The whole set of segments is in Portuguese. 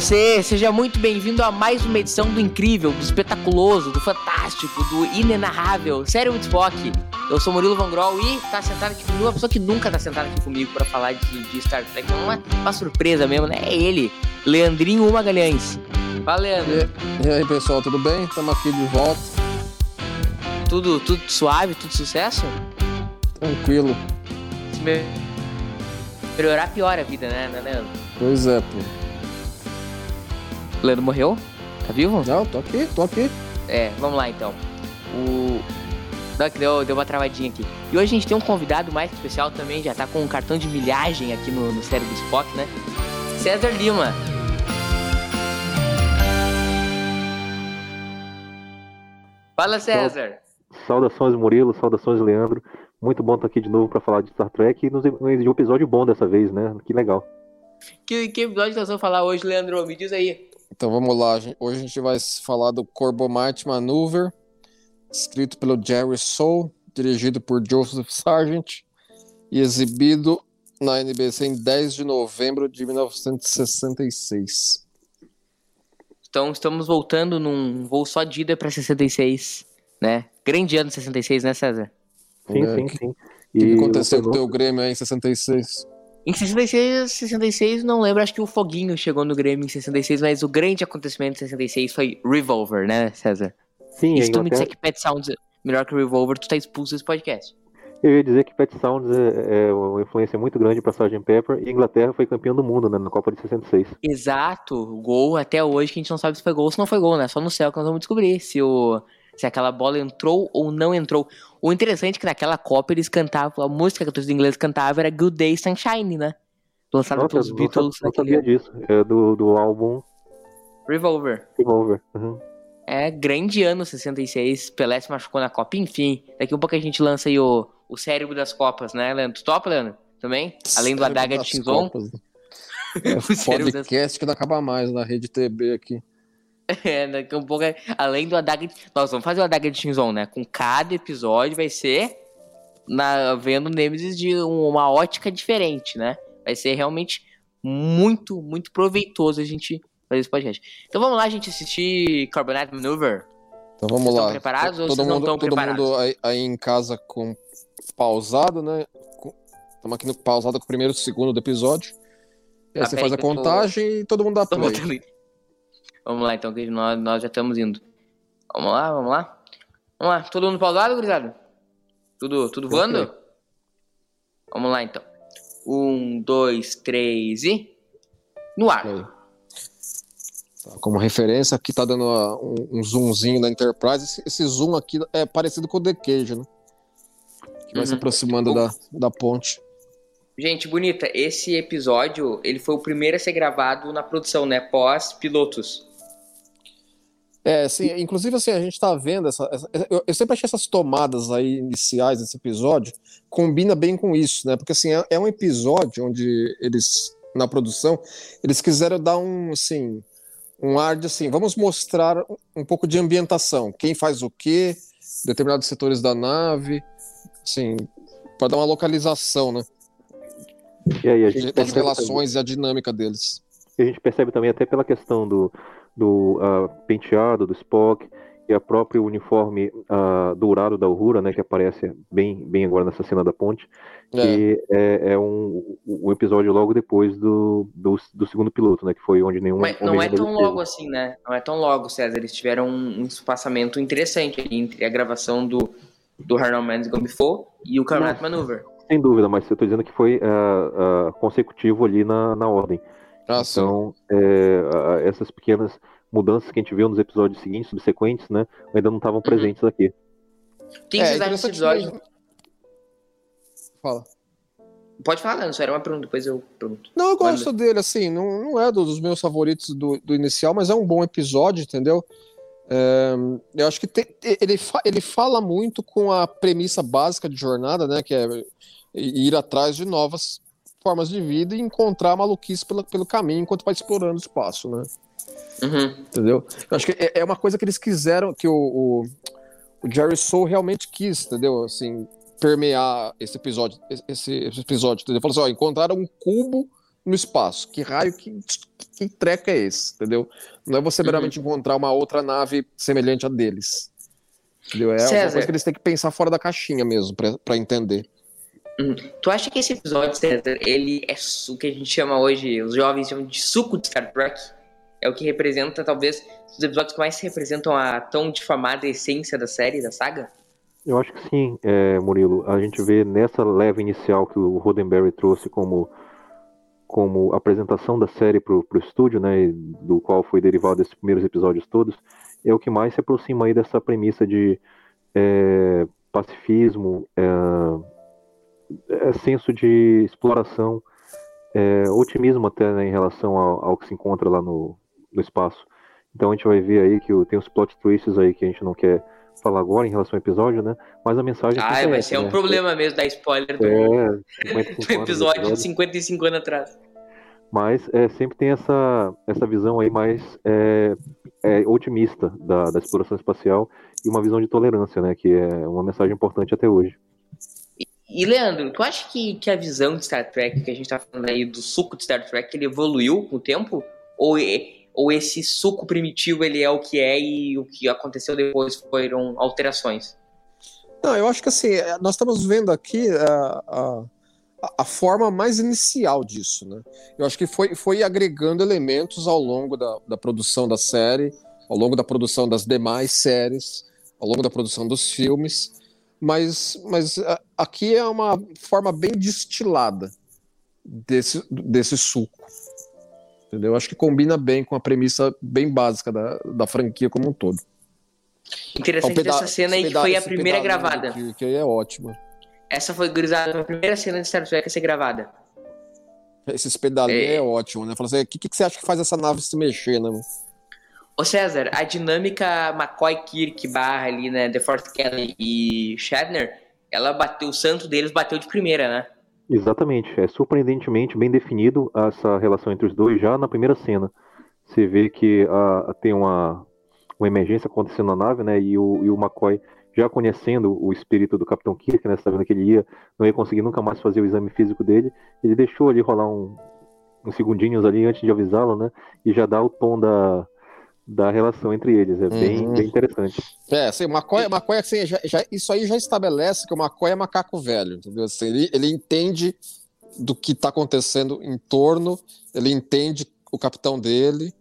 Você, seja muito bem-vindo a mais uma edição do incrível, do espetaculoso, do fantástico, do inenarrável Sério with Spock. Eu sou Murilo Van Grol e tá sentado aqui comigo uma pessoa que nunca tá sentada aqui comigo pra falar de, de Star Trek. É uma, uma surpresa mesmo, né? É ele, Leandrinho Magalhães. Fala, Leandro. E, e aí, pessoal, tudo bem? Estamos aqui de volta. Tudo, tudo suave, tudo sucesso? Tranquilo. Melhorar, piora a vida, né, né, Leandro? Pois é, pô. Leandro morreu? Tá vivo? Não, tô aqui, tô aqui. É, vamos lá então. O. Não, que deu, deu uma travadinha aqui. E hoje a gente tem um convidado mais especial também, já tá com um cartão de milhagem aqui no, no série do Spock, né? César Lima. Fala, César. Saudações Murilo, saudações Leandro. Muito bom estar aqui de novo para falar de Star Trek e nos- um episódio bom dessa vez, né? Que legal. Que, que episódio nós vamos falar hoje, Leandro? Me diz aí. Então vamos lá. Hoje a gente vai falar do Corbomite Maneuver, escrito pelo Jerry Soule, dirigido por Joseph Sargent e exibido na NBC em 10 de novembro de 1966. Então, estamos voltando num voo só de ida pra 66, né? Grande ano 66, né, César? Sim, É, sim, que- sim. O que, que aconteceu com o teu Grêmio aí em 66? Em 66, 66, não lembro, acho que o Foguinho chegou no Grêmio em 66, mas o grande acontecimento em 66 foi Revolver, né, César? Sim, e se tu me disser que Pet Sounds é melhor que Revolver, tu tá expulso desse podcast. eu ia dizer que Pet Sounds é, é uma influência muito grande para Sgt. Pepper e a Inglaterra foi campeão do mundo né, na Copa de 66. Exato, gol até hoje que a gente não sabe se foi gol ou se não foi gol, né? Só no céu que nós vamos descobrir se, o, se aquela bola entrou ou não entrou. O interessante é que naquela Copa eles cantavam, a música que a torcida inglesa cantava era Good Day Sunshine, né? Lançada Nossa, pelos eu não, Beatles sa- não naquele sabia disso. É do, do álbum Revolver. Revolver. Uhum. É, grande ano 66, Pelé se machucou na Copa, enfim. Daqui a pouco a gente lança aí o, o cérebro das Copas, né, Leandro? Tu topa, Leandro? Também? Além do Adaga de das Shinzon? Copas, né? o cérebro das Podcast que não acaba mais na rede TB aqui. É, daqui a um pouco, além do Adaga. Nós vamos fazer o Adaga de Shinzon, né? Com cada episódio vai ser na, vendo Nemesis de um- uma ótica diferente, né? Vai ser realmente muito, muito proveitoso a gente fazer esse podcast. Então vamos lá, gente assistir Carbonite Maneuver. Então vamos Vocês lá. estão preparados ou todo vocês não mundo, estão todo preparados? mundo aí, aí em casa com pausado, né? Estamos aqui no pausado com o primeiro e o segundo do episódio. E aí Tá, você faz a eu tô- contagem e todo mundo dá play. Vamos lá, então, que nós, nós já estamos indo. Vamos lá, vamos lá. Vamos lá, todo mundo pausado, gurizada? Tudo, tudo voando? Ok. Vamos lá, então. Um, dois, três e... No ar. Aí. Tá, Como referência, aqui tá dando um, um zoomzinho na Enterprise. Esse, esse zoom aqui é parecido com o The Cage, né? Que vai se Uhum. aproximando da, da ponte. Gente, bonita, esse episódio, ele foi o primeiro a ser gravado na produção, né? Pós-pilotos. É, assim, inclusive assim, a gente tá vendo essa, essa- eu, eu sempre achei essas tomadas aí iniciais desse episódio combina bem com isso, né? Porque assim, é, é um episódio onde eles na produção, eles quiseram dar um assim, um ar de assim, vamos mostrar um, pouco de ambientação, quem faz o quê, determinados setores da nave, assim, para dar uma localização, né? E aí a gente Das percebe relações e a dinâmica deles. E a gente percebe também até pela questão do, do ah, penteado do Spock e a próprio uniforme ah, dourado da Uhura, né, que aparece bem, bem agora nessa cena da ponte, É. que é, é um, um episódio logo depois do, do, do segundo piloto, né, que foi onde nenhum Mas não é tão logo assim, né? Não é tão logo, César. Eles tiveram um, um espaçamento interessante entre a gravação do, do Harlan Man's Gone Before e o Camaraderie Maneuver. Sem dúvida, mas eu estou dizendo que foi ah, ah, consecutivo ali na, na ordem. Ah, sim. Então, é, essas pequenas mudanças que a gente viu nos episódios seguintes, subsequentes, né, ainda não estavam presentes aqui. Quem É, interessante episódio? mesmo. Fala. Pode falar, não, só era uma pergunta, depois eu pergunto. Não, eu gosto Manda. dele, assim, não, não é dos meus favoritos do, do inicial, mas é um bom episódio, entendeu? É, eu acho que tem, ele, fa, ele fala muito com a premissa básica de jornada, né? Que é ir atrás de novas formas de vida e encontrar maluquice pelo, pelo caminho enquanto vai explorando o espaço, né? Uhum. Entendeu? Eu acho que é, é, uma coisa que eles quiseram, que o, o, o Jerry Soul realmente quis, entendeu? Assim, permear esse episódio, esse, esse episódio, entendeu? Falou assim, ó, encontraram um cubo no espaço. Que raio, que, que treca é esse, entendeu? Não é você meramente uhum. encontrar uma outra nave semelhante a deles. Entendeu? É César, uma coisa que eles têm que pensar fora da caixinha mesmo, para entender. Hum. Tu acha que esse episódio, César, ele é o que a gente chama hoje, os jovens chamam de suco de Star Trek? É o que representa, talvez, os episódios que mais representam a tão difamada essência da série, da saga? Eu acho que sim, é, Murilo. A gente vê nessa leva inicial que o Roddenberry trouxe como, como apresentação da série para o estúdio, né, do qual foi derivado esses primeiros episódios todos, é o que mais se aproxima aí dessa premissa de é, pacifismo, é, é, senso de exploração, é, otimismo até né, em relação ao, ao, que se encontra lá no, no espaço. Então a gente vai ver aí que tem os plot twists aí que a gente não quer falar agora em relação ao episódio, né? Mas a mensagem. Ah, vai ser né? um problema mesmo dar spoiler do, é, do episódio de 55 anos atrás. Mas é, sempre tem essa, essa visão aí mais é, é, otimista da, da exploração espacial e uma visão de tolerância, né? Que é uma mensagem importante até hoje. E, Leandro, tu acha que, que a visão de Star Trek, que a gente tá falando aí do suco de Star Trek, ele evoluiu com o tempo? Ou, ou esse suco primitivo ele é o que é e o que aconteceu depois foram alterações? Não, eu acho que assim, é, nós estamos vendo aqui a, é, a, a, forma mais inicial disso, né? Eu acho que foi, foi agregando elementos ao longo da, da produção da série, ao longo da produção das demais séries, ao longo da produção dos filmes, mas, mas aqui é uma forma bem destilada desse, desse suco. Entendeu? Acho que combina bem com a premissa bem básica da, da franquia como um todo. Interessante é dessa cena aí que foi a primeira gravada. Que, que é ótima. Essa foi grisada a primeira cena de Star Trek a ser gravada. Esse pedalinhos é... é ótimo, né? Fala assim, o que, que você acha que faz essa nave se mexer, né? Ô César, a dinâmica McCoy Kirk barra ali, né, The Force Kelly e Shatner, ela bateu, o santo deles bateu de primeira, né? Exatamente, é surpreendentemente bem definido essa relação entre os dois já na primeira cena. Você vê que a, tem uma, uma emergência acontecendo na nave, né, e o, e o McCoy já conhecendo o espírito do Capitão Kirk, né, sabendo que ele ia, não ia conseguir nunca mais fazer o exame físico dele, ele deixou ali rolar um, uns segundinhos ali antes de avisá-lo, né, e já dá o tom da, da relação entre eles. É bem, uhum. bem interessante. É, assim, o McCoy, McCoy assim, já, já, isso aí já estabelece que o McCoy é macaco velho, entendeu? Assim, ele, ele entende do que está acontecendo em torno, ele entende o capitão dele.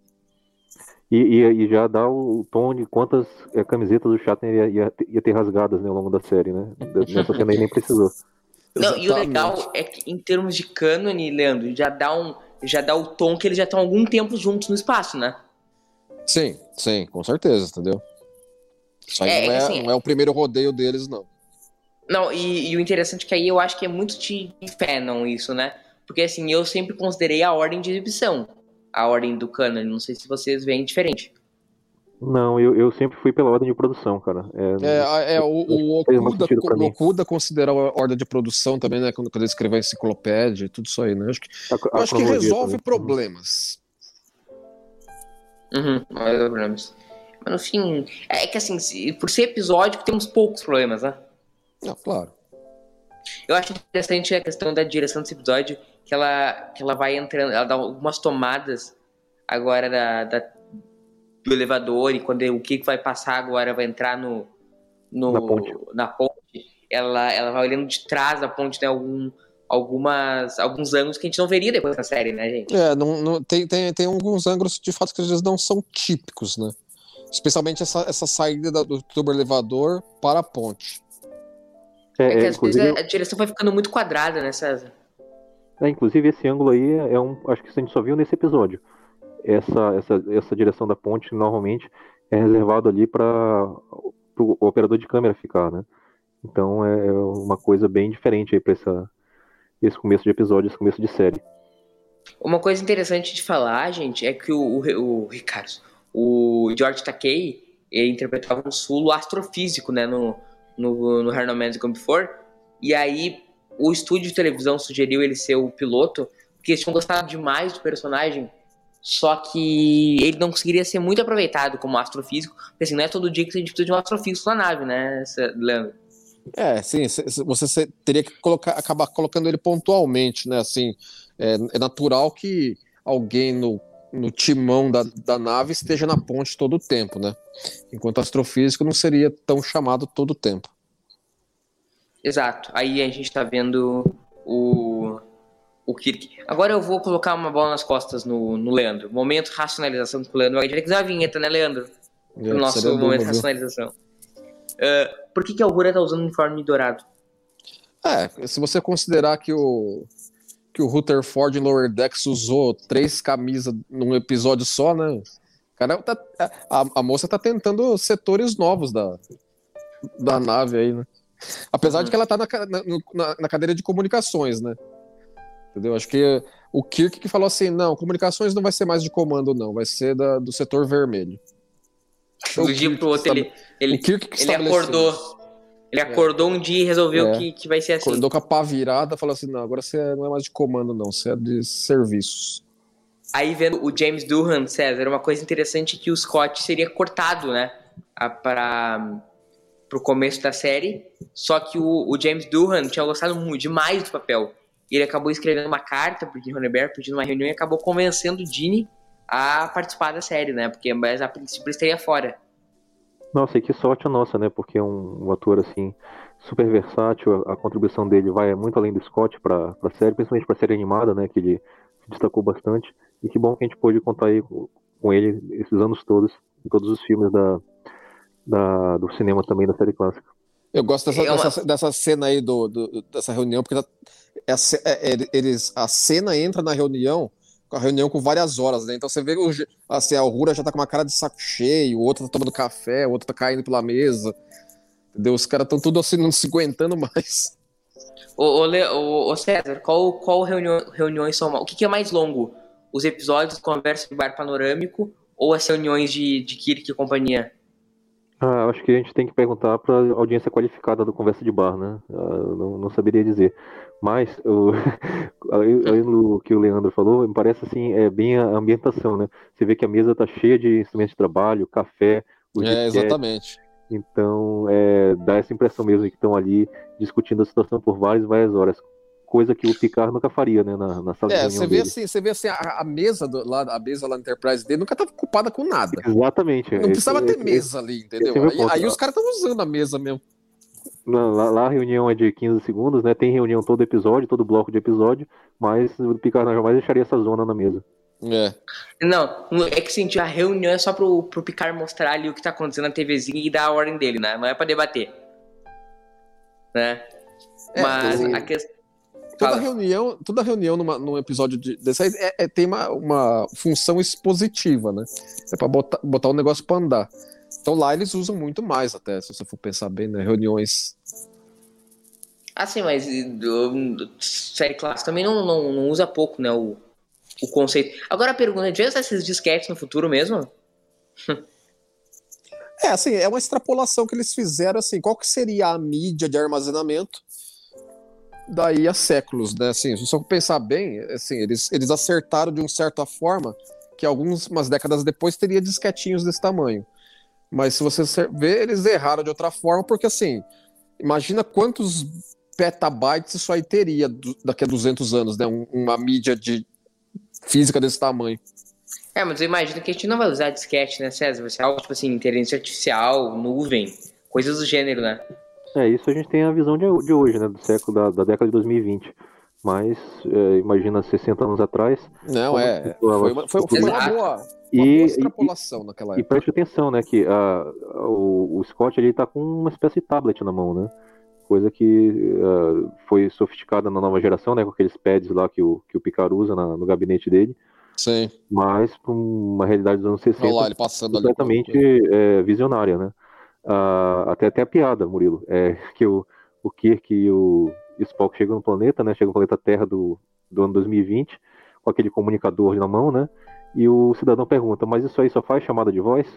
E, e, e já dá o, tom de quantas é, camisetas o Shatner ia, ia, ia, ter rasgadas né, ao longo da série, né? Nessa cena aí nem precisou. Não, e o legal é que em termos de cânone, Leandro, já dá um já dá o tom que eles já estão há algum tempo juntos no espaço, né? Sim, sim, com certeza, entendeu? Isso aí é, não, é, assim, não é o primeiro rodeio deles, não. Não, e, e, o interessante é que aí eu acho que é muito de não isso, né? Porque assim, eu sempre considerei a ordem de exibição, a ordem do canon. Não sei se vocês veem diferente. Não, eu, eu sempre fui pela ordem de produção, cara. É, é, é o, o, Okuda, o Okuda considera a ordem de produção também, né? Quando, quando ele escreveu a enciclopédia e tudo isso aí, né? Acho que, a, a acho que resolve também. problemas. Uhum, problemas. Mas no fim, é que assim, por ser episódico, temos poucos problemas, né? Não, claro. Eu acho interessante a questão da direção desse episódio, que ela, que ela vai entrando, ela dá algumas tomadas agora da, da do elevador e quando o que vai passar agora vai entrar no, no na, ponte. na ponte, ela, ela vai olhando de trás da ponte, tem né, algum algumas, alguns ângulos que a gente não veria depois na série, né, gente? É, não, não, tem, tem, tem alguns ângulos de fato que às vezes não são típicos, né? Especialmente essa, essa saída do tubo elevador para a ponte. É, é que às vezes a, a direção vai ficando muito quadrada, né, César? É, inclusive esse ângulo aí é um. Acho que a gente só viu nesse episódio. Essa, essa, essa direção da ponte normalmente é reservado ali para o operador de câmera ficar, né? Então é uma coisa bem diferente aí para essa esse começo de episódio, esse começo de série. Uma coisa interessante de falar, gente, é que o, o, o Ricardo, o George Takei, ele interpretava um sulo astrofísico, né, no, no, no No Man's Gone Before, e aí o estúdio de televisão sugeriu ele ser o piloto, porque eles tinham gostado demais do personagem, só que ele não conseguiria ser muito aproveitado como astrofísico, porque assim, não é todo dia que a gente precisa de um astrofísico na nave, né, Leandro? É, sim, você teria que colocar, acabar colocando ele pontualmente, né? Assim, é, é natural que alguém no, no timão da, da nave esteja na ponte todo o tempo, né? Enquanto astrofísico não seria tão chamado todo o tempo. Exato. Aí a gente está vendo o, o Kirk. Agora eu vou colocar uma bola nas costas no, no Leandro. Momento racionalização com o Leandro. A gente vai a vinheta, né, Leandro? É, o nosso momento de racionalização. Uh, por que, que a Aurora tá usando uniforme dourado? É, se você considerar que o que o Rutherford em Lower Decks usou três camisas num episódio só, né? Cara, tá, a, a, moça tá tentando setores novos da, da nave aí, né? Apesar de que ela tá na, na, na, cadeira de comunicações, né? Entendeu? Acho que o Kirk que falou assim: não, comunicações não vai ser mais de comando, não, vai ser da, do setor vermelho. Do dia pro outro, ele, ele, ele acordou. Ele acordou é. um dia e resolveu é. que, que vai ser assim. Acordou com a pá virada falou assim: não, agora você não é mais de comando, não, você é de serviços. Aí vendo o James Durham, César, uma coisa interessante é que o Scott seria cortado, né? Para pro começo da série. Só que o, o James Durham tinha gostado muito, demais do papel. E ele acabou escrevendo uma carta pro Dean Ronenberg, pedindo uma reunião e acabou convencendo o Dini a participar da série, né? Porque mas a princípio estaria fora. Nossa, e que sorte a nossa, né? Porque é um, um ator assim super versátil, a, a, contribuição dele vai muito além do Scott para a série, principalmente para a série animada, né? Que ele se destacou bastante. E que bom que a gente pôde contar aí com ele esses anos todos, em todos os filmes da, da do cinema também da série clássica. Eu gosto dessa, é uma... dessa, dessa, cena aí do, do, dessa reunião, porque é, é, eles, a cena entra na reunião a reunião com várias horas, né? Então você vê o, assim, a Aurora já tá com uma cara de saco cheio, o outro tá tomando café, o outro tá caindo pela mesa. Entendeu? Os caras estão tudo assim, não se aguentando mais. Ô, ô, ô, ô César, qual, qual reunião, reuniões são. O que, que, é mais longo? Os episódios de conversa de bar panorâmico ou as reuniões de, de Kirk e companhia? Ah, acho que a gente tem que perguntar para a audiência qualificada do Conversa de Bar, né? Ah, não, não saberia dizer. Mas o, além do que o Leandro falou, me parece assim, é bem a ambientação, né? Você vê que a mesa tá cheia de instrumentos de trabalho, café, o É, exatamente. Então, é, dá essa impressão mesmo que estão ali discutindo a situação por várias várias horas. Coisa que o Picard nunca faria, né, na, na sala é, de você vê assim, você vê assim, a, a mesa do, lá, a mesa lá na Enterprise dele nunca estava ocupada com nada. Exatamente. Não precisava ter mesa ali, entendeu? É aí, aí os caras estão usando a mesa mesmo. Lá, lá, a reunião é de 15 segundos, né? Tem reunião todo episódio, todo bloco de episódio, mas o Picard jamais deixaria essa zona na mesa. É. Não, é que sim, a reunião é só pro, pro Picard mostrar ali o que tá acontecendo na TVzinha e dar a ordem dele, né? Não é pra debater. Né? É, mas a questão. Toda reunião, toda reunião numa, num episódio de, desse aí é, é, tem uma, uma função expositiva, né? É pra botar, botar o negócio pra andar. Então lá eles usam muito mais, até, se você for pensar bem, né? Reuniões. Ah, sim, mas do, série clássica também não, não, não, usa pouco, né? O, o conceito. Agora a pergunta é: usar esses disquetes no futuro mesmo? é, assim, é uma extrapolação que eles fizeram, assim, qual que seria a mídia de armazenamento daí a séculos, né? Assim, se você pensar bem, assim, eles, eles acertaram de uma certa forma que algumas décadas depois teria disquetinhos desse tamanho. Mas se você ver, eles erraram de outra forma, porque assim, imagina quantos petabytes isso aí teria daqui a 200 anos, né? uma mídia de física desse tamanho. É, mas eu imagino que a gente não vai usar disquete, né, César? Vai ser algo tipo assim, inteligência artificial, nuvem, coisas do gênero, né? É, isso a gente tem a visão de, de hoje, né? Do século, da, da década de 2020. Mas, é, imagina 60 anos atrás. Não, é. Foi uma, foi, foi uma boa e, extrapolação e, naquela época. E preste atenção, né, que a, o, o Scott ele tá com uma espécie de tablet na mão, né? Coisa que uh, foi sofisticada na nova geração, né, com aqueles pads lá que o, que o Picard usa na, no gabinete dele. Sim. Mas para uma realidade dos anos 60 Olha lá, ele passando completamente ali, é, visionária, né? Uh, até até a piada, Murilo, é que o, o Kirk e o, Spock chega no planeta, né? Chega no planeta Terra do, do ano 2020, com aquele comunicador na mão, né? E o cidadão pergunta, mas isso aí só faz chamada de voz?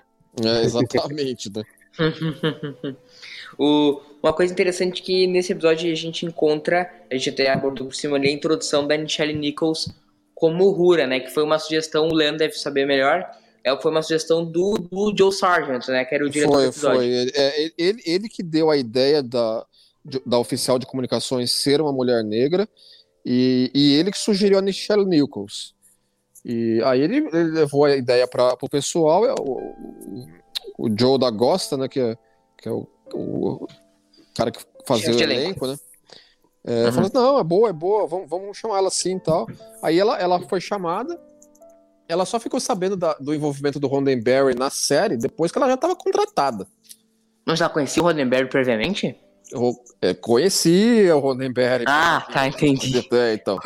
É, exatamente, né? o, uma coisa interessante que nesse episódio a gente encontra, a gente até abordou por cima ali, a introdução da Nichelle Nichols como Rura, né? Que foi uma sugestão, o Leandro deve saber melhor, é, foi uma sugestão do, do Joe Sargent, né? Que era o diretor foi, do episódio. Foi, ele, é, ele, ele que deu a ideia da, da oficial de comunicações ser uma mulher negra e, e ele que sugeriu a Nichelle Nichols. E aí ele, ele levou a ideia para o pessoal, é o, o, o, Joe da Gosta, né, que é, que é o, o cara que fazia o elenco, né? É, uhum. Falou assim, não, é boa, é boa, vamos, vamos chamar ela assim e tal. Aí ela, ela foi chamada, ela só ficou sabendo da, do envolvimento do Roddenberry na série depois que ela já estava contratada. Mas ela conhecia o Roddenberry previamente? É, conhecia o Roddenberry. Ah, tá, entendi. É, então.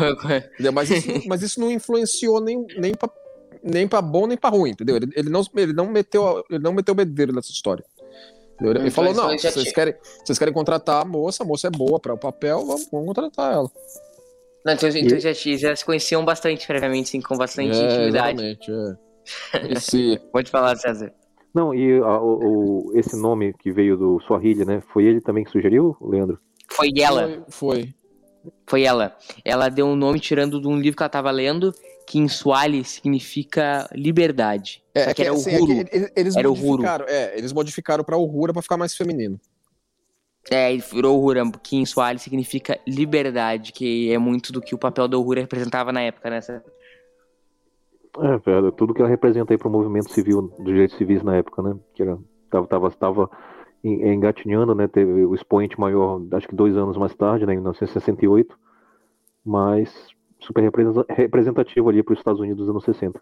mas, isso, mas isso não influenciou nem, nem pra, nem pra bom nem pra ruim, entendeu? Ele, ele, não, ele, não, meteu, ele não meteu bedelho nessa história. Entendeu? Ele falou, não, vocês querem, vocês querem contratar a moça, a moça é boa para o papel, vamos, vamos contratar ela. Não, então, então já, já se conheciam bastante previamente, sim, com bastante é, intimidade. Exatamente, é. Pode falar, César. Não, e a, o, esse nome que veio do Swahili, né? Foi ele também que sugeriu, Leandro? Foi ela. Foi. Foi ela. Ela deu um nome tirando de um livro que ela estava lendo, que em Swahili significa liberdade. É, que era assim, o Huru. É eles era modificaram, o Huru. É, eles modificaram para Uhura para ficar mais feminino. É, virou Uhura, que em Swahili significa liberdade, que é muito do que o papel da Uhura representava na época, né? É, velho, tudo que ela representa aí pro movimento civil, dos direitos civis na época, né? Que era, tava, tava, tava engatinhando, né? Teve o expoente maior, acho que dois anos mais tarde, né? Em 1968, mas super representativo ali para os Estados Unidos dos anos 60.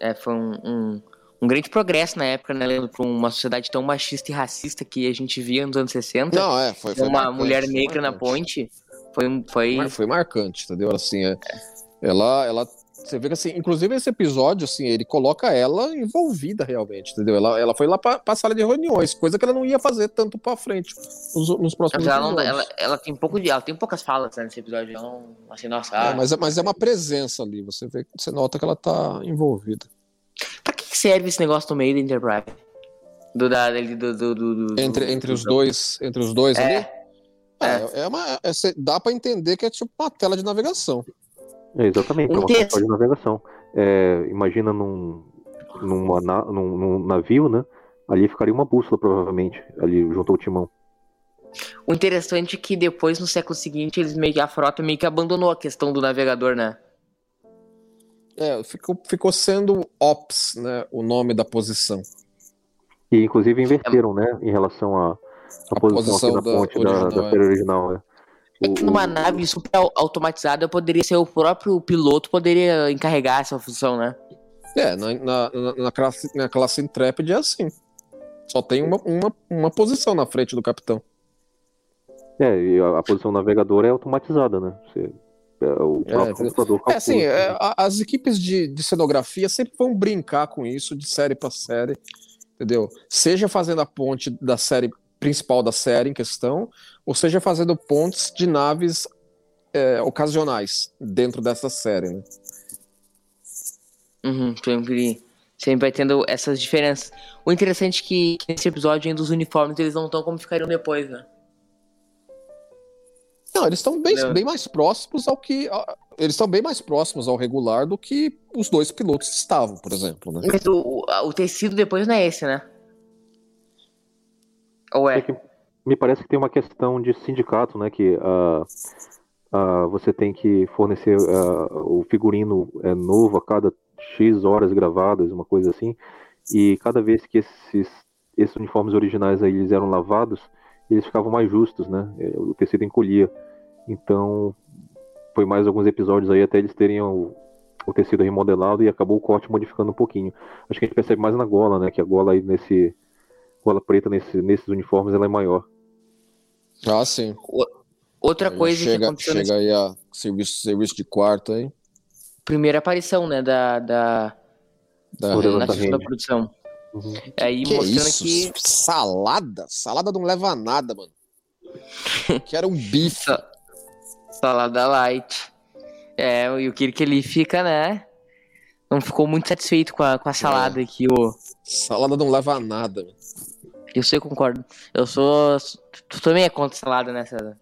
É, foi um, um, um grande progresso na época, né? Lembro, para uma sociedade tão machista e racista que a gente via nos anos 60. Não, é, foi, foi Uma marcante, mulher foi negra na ponte. Foi, foi... Foi marcante, entendeu? Assim, é, ela, ela você vê que assim, inclusive esse episódio, assim, ele coloca ela envolvida realmente, entendeu? Ela, ela foi lá pra, pra sala de reuniões, coisa que ela não ia fazer tanto pra frente nos, nos próximos Mas ela, não, ela, ela tem pouco de, ela tem poucas falas né, nesse episódio. Ela não, assim, nossa. É, ah, mas, é- mas é uma presença ali, você vê, você nota que ela tá envolvida. Pra que serve esse negócio no meio da Enterprise? Do, da, do, do, do, do- Entre, entre os dois, entre os dois É. ali. É, é uma, é- dá pra entender que é tipo uma tela de navegação. É, exatamente, é Um uma controle de navegação. É, imagina num, numa na- num, num navio, né? Ali ficaria uma bússola, provavelmente, ali junto ao timão. O interessante é que depois, no século seguinte, eles meio que, a frota meio que abandonou a questão do navegador, né? É, ficou, ficou sendo OPS, né? O nome da posição. E inclusive inverteram, né? Em relação à à A posição, posição aqui da na ponte da, original, da é. série original. né? É O- que numa o- nave super au- automatizada poderia ser o próprio piloto poderia encarregar essa função, né? É, na, na, na- classe, na classe Intrepid é assim. Só tem uma, uma, uma posição na frente do capitão. É, e a, a posição navegadora é automatizada, né? Você, é, o É, próprio computador É assim, calcula. é, a- as equipes de, de cenografia sempre vão brincar com isso de série pra série, entendeu? Seja fazendo a ponte da série principal da série em questão, ou seja fazendo pontes de naves é, ocasionais dentro dessa série, né? Uhum, sempre, sempre vai tendo essas diferenças. O interessante é que, que nesse episódio ainda os uniformes eles não estão como ficariam depois, né? Não, eles estão bem, bem mais próximos ao que. a- eles estão bem mais próximos ao regular do que os dois pilotos estavam, por exemplo, né? Mas o, o tecido depois não é esse, né? Ou É é? que me parece que tem uma questão de sindicato, né? Que ah, ah, você tem que fornecer ah, o figurino é, novo a cada X horas gravadas, uma coisa assim. E cada vez que esses, esses uniformes originais aí eles eram lavados, eles ficavam mais justos, né? é, O tecido encolhia. Então, foi mais alguns episódios aí até eles terem o, o tecido remodelado e acabou o corte modificando um pouquinho. Acho que a gente percebe mais na gola, né? Que a gola aí nesse gola preta nesse, nesses uniformes ela é maior. Ah, sim. Outra Aí coisa que chega, aconteceu chega nessa aí a serviço, serviço de quarto aí. primeira aparição, né? Da, da, Da da rede. produção. Uhum. Aí Que mostrando isso? que. Salada? Salada não leva a nada, mano. que era um bife. Sa- Salada light. É, e o Kirk ele fica, né? Não ficou muito satisfeito com a, com a salada É. aqui, o. Salada não leva a nada. meu. Eu sei, eu concordo. Eu sou. Tu também é contra salada, né, César?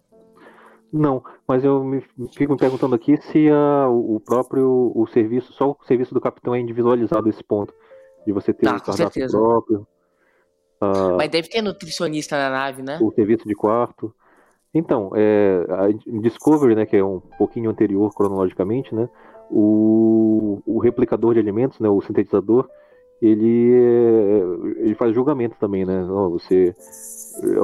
Não, mas eu me fico me perguntando aqui se a- o próprio o serviço, só o serviço do capitão é individualizado esse ponto. De você ter Ah, o com cardápio certeza. próprio, ah, Mas deve ter nutricionista na nave, né? o serviço de quarto. Então, é, a Discovery, né, que é um pouquinho anterior cronologicamente, né, o, o replicador de alimentos, né, o sintetizador, ele, é, ele faz julgamento também, né? Você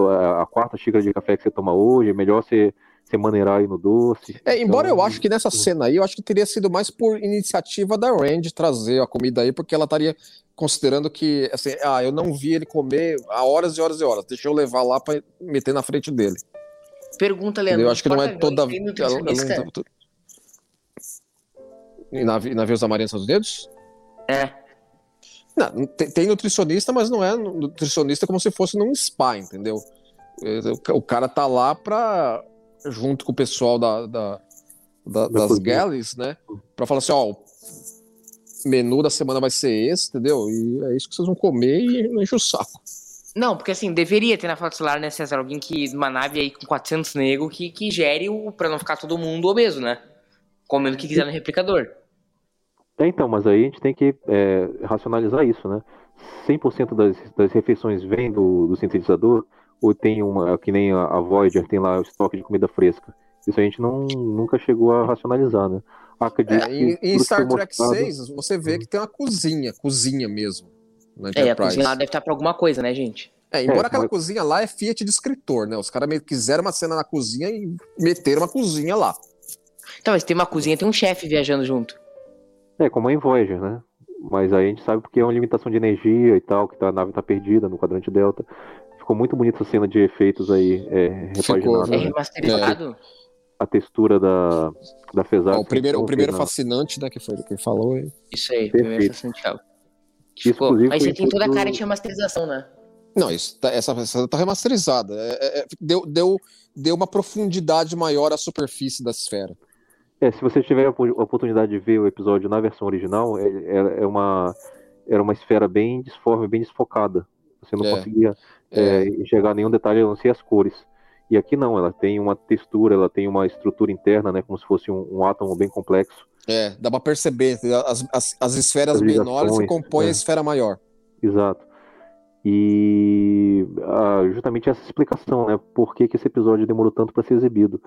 a, a quarta xícara de café que você toma hoje, é melhor você, você maneirar aí no doce. É, embora Então, eu acho que nessa cena aí, eu acho que teria sido mais por iniciativa da Rand trazer a comida aí, porque ela estaria considerando que, assim, ah, eu não vi ele comer há horas e horas e horas, deixa eu levar lá pra meter na frente dele. Pergunta? Leandro. Eu acho que não é toda. ela- ela não em navios da Marinha dos Estados Unidos? É. Não, tem, tem nutricionista, mas não é nutricionista como se fosse num spa, entendeu? É, O, ca- o cara tá lá pra, junto com o pessoal da, da- da- das galleys, né? Pra falar assim, ó, o menu da semana vai ser esse, entendeu? E é isso que vocês vão comer e não enche o saco. Não, porque assim, deveria ter na frota estelar, né, César? Alguém que, numa nave aí com 400 negros, que, que gere o. pra não ficar todo mundo obeso, né? Comendo o que quiser no replicador. É, então, mas aí a gente tem que é, racionalizar isso, né? 100% das, das refeições vem do, do sintetizador, ou tem uma, que nem a, a Voyager tem lá o estoque de comida fresca. Isso a gente não, nunca chegou a racionalizar, né? Acredito É, que em, em Star Trek mostrado- 6, você vê que tem uma cozinha, cozinha mesmo. É, a cozinha lá deve estar pra alguma coisa, né, gente? É, embora É, aquela mas- cozinha lá é Fiat de escritor, né? Os caras meio que quiseram uma cena na cozinha e meteram uma cozinha lá. Então, mas tem uma cozinha, tem um chefe viajando junto. É, como em Voyager, né? Mas aí a gente sabe porque é uma limitação de energia e tal, que tá- a nave tá perdida no quadrante delta. Ficou muito bonita a cena de efeitos aí, é, Ficou, repaginada. É né? remasterizado? A textura da, da Fesar. Ó, o primeiro, o primeiro fascinante, né, que foi quem falou. Isso aí, Perfeito. primeiro. Isso, Ficou. Mas você tem toda a cara de remasterização, né? Não, isso tá- essa, essa tá remasterizada. É- é- é- deu, deu, deu uma profundidade maior à superfície da esfera. É, se você tiver a opo- a oportunidade de ver o episódio na versão original, é, é- é uma, era uma esfera bem disforme, bem desfocada. Você não É. conseguia É, é, enxergar nenhum detalhe a não ser as cores. E aqui não, ela tem uma textura, ela tem uma estrutura interna, né, como se fosse um, um átomo bem complexo. é, dá pra perceber. As, as, as esferas As menores compõem a é. esfera maior. Exato. E ah, justamente essa explicação, né? Por que, que esse episódio demorou tanto para ser exibido?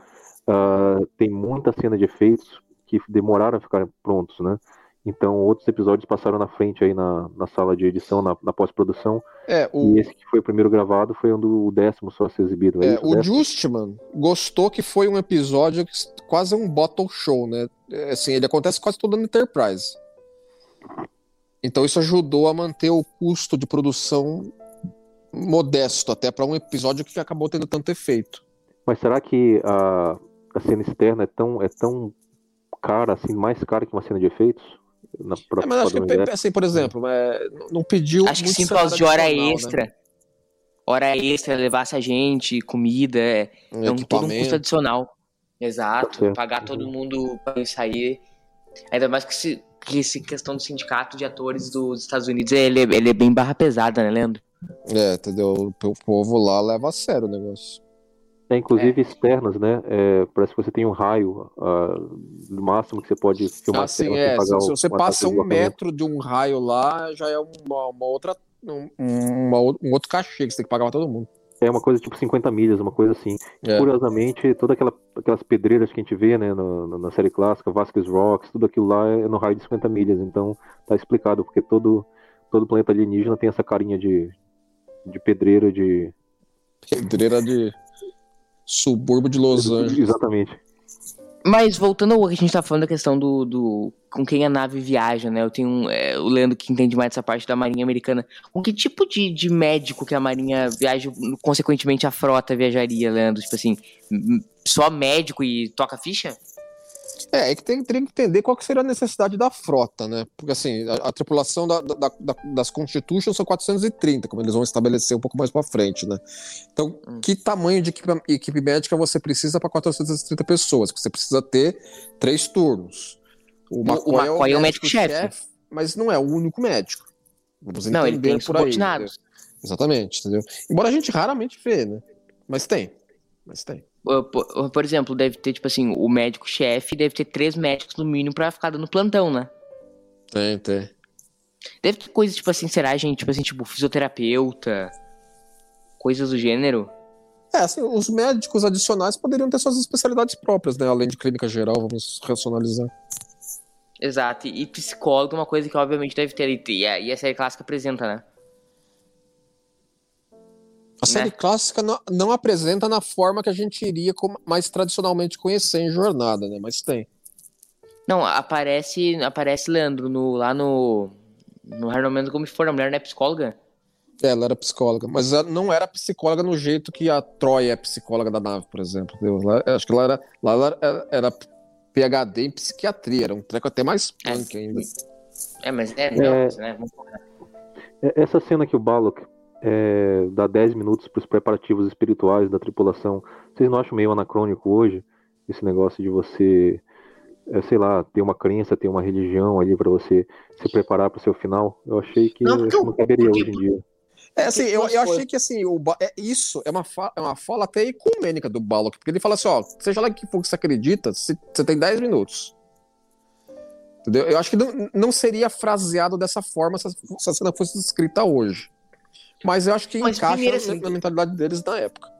Ah, tem muita cena de efeitos que demoraram a ficar prontos, né? Então outros episódios passaram na frente aí na, na sala de edição, na, na pós-produção. É, o, E esse que foi o primeiro gravado foi um do o décimo só a ser exibido. é, isso? o Décimo? Justman gostou que foi um episódio que quase um bottle show, né? É, Assim, ele acontece quase todo no Enterprise. Então isso ajudou a manter o custo de produção modesto, até para um episódio que acabou tendo tanto efeito. Mas será que a, a cena externa é tão, é tão cara, assim, mais cara que uma cena de efeitos? Na É, própria mas acho que, padrão assim, por exemplo, é, não- pediu. Acho que sim, por causa de hora né? extra. Hora extra, levasse a gente, comida, é, Um é um, todo um custo adicional. Exato, Tá pagar todo mundo pra sair. Ainda mais que esse, que esse questão do sindicato de atores dos Estados Unidos, ele, é- ele é bem barra pesada, né, Leandro? É, entendeu? O povo lá leva a sério o negócio. É, inclusive externas, né? É, parece que você tem um raio ah, no máximo que você pode filmar. a Assim, é, se, se você passa um metro de um raio lá, já é uma, uma outra. Um, uma um outro cachê que você tem que pagar pra todo mundo. É uma coisa tipo 50 milhas, uma coisa assim. É. Curiosamente, todas aquela, aquelas pedreiras que a gente vê, né, no- na série clássica, Vasquez Rocks, tudo aquilo lá é no raio de 50 milhas. Então, tá explicado, porque todo, todo planeta alienígena tem essa carinha de, de pedreira, de. Pedreira de subúrbio de Los Angeles. Exatamente. Mas voltando ao que a gente tá falando da questão do, do com quem a nave viaja, né? Eu tenho um, é, o Leandro que entende mais dessa parte da Marinha Americana. Com que tipo de, de médico que a Marinha viaja, consequentemente a frota viajaria, Leandro? Tipo assim, só médico e toca ficha? É, é que tem, teria que entender qual que seria a necessidade da frota, né? Porque assim, a, a tripulação da, da, da, das Constitution são 430, como eles vão estabelecer um pouco mais para frente, né? Então, hum. que tamanho de equipe, equipe médica você precisa para 430 pessoas? Você precisa ter três turnos. O McCoy, o McCoy é o médico-chefe. Médico mas não é o único médico. Vamos não, ele tem por aí. Exatamente, entendeu? Embora a gente raramente vê, né? Mas tem. Mas tem. Por, por exemplo, deve ter, tipo assim, o médico-chefe deve ter três médicos no mínimo pra ficar dando plantão, né? Tem, tem. Deve ter coisas, tipo assim, será, gente? Tipo assim, tipo, fisioterapeuta, coisas do gênero. É, assim, os médicos adicionais poderiam ter suas especialidades próprias, né? Além de clínica geral, vamos racionalizar. Exato, e psicólogo é uma coisa que obviamente deve ter, e a, e a série clássica apresenta, né? A série né? clássica não, não, apresenta na forma que a gente iria mais tradicionalmente conhecer em jornada, né? Mas tem. Não, aparece, aparece Leandro no, lá no. No Menos como se for, a mulher não é psicóloga? É, ela era psicóloga, mas ela não era psicóloga no jeito que a Troy é psicóloga da nave, por exemplo. Ela, acho que ela era, lá ela era, era PhD em psiquiatria, era um treco até mais é. punk é, ainda. É, mas é, não, é, né? É, essa cena que o Balok é, dá 10 minutos para os preparativos espirituais da tripulação. Vocês não acham meio anacrônico hoje esse negócio de você, é, sei lá, ter uma crença, ter uma religião ali para você se preparar para o seu final? Eu achei que não, não caberia porque, hoje em dia. É assim, eu, eu achei que assim, o, é, isso é uma, fa, é uma fala até ecumênica do Balok, porque ele fala assim, ó, seja lá que for que você acredita, você, você tem 10 minutos. Entendeu? Eu acho que não, não seria fraseado dessa forma se, se a cena fosse escrita hoje. Mas eu acho que Mas encaixa primeiro, assim, na, mentalidade deles da época.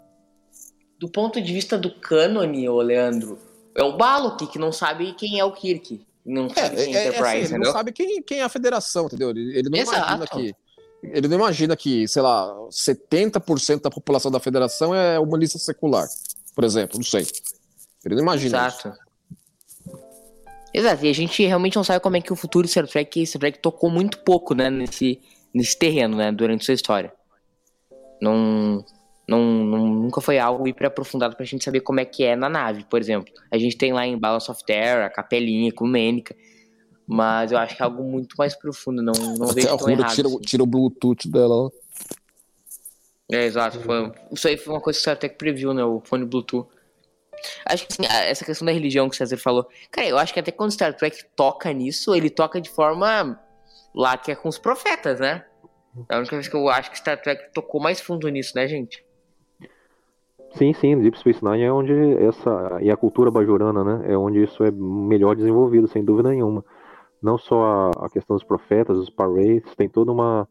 Do ponto de vista do cânone, ô Leandro, é o Balok que não sabe quem é o Kirk. Não é, sabe quem é, é, é Enterprise, assim, Ele não sabe quem, quem é a federação, entendeu? Ele, ele não Exato. imagina que. Ele não imagina que, sei lá, 70% da população da federação é humanista secular, por exemplo, não sei. Ele não imagina Exato. Isso. Exato, e a gente realmente não sabe como é que o futuro Star Trek, Star Trek tocou muito pouco, né, nesse, nesse terreno, né, durante sua história. Não, não, não nunca foi algo hiper aprofundado pra gente saber como é que é na nave, por exemplo. A gente tem lá em Balance of Terror, a capelinha ecumênica, mas eu acho que é algo muito mais profundo, não, não Até vejo tão errado. Tira, assim. tira o Bluetooth dela. É, exato. Foi, isso aí foi uma coisa que você até que previu, né, o fone Bluetooth. Acho que assim, essa questão da religião que o César falou, cara, eu acho que até quando Star Trek toca nisso, ele toca de forma lá que é com os profetas, né? É a única vez que eu acho que Star Trek tocou mais fundo nisso, né, gente? Sim, sim, Deep Space Nine é onde essa. E a cultura bajorana, né? É onde isso é melhor desenvolvido, sem dúvida nenhuma. Não só a, a questão dos profetas, os parades, tem toda uma.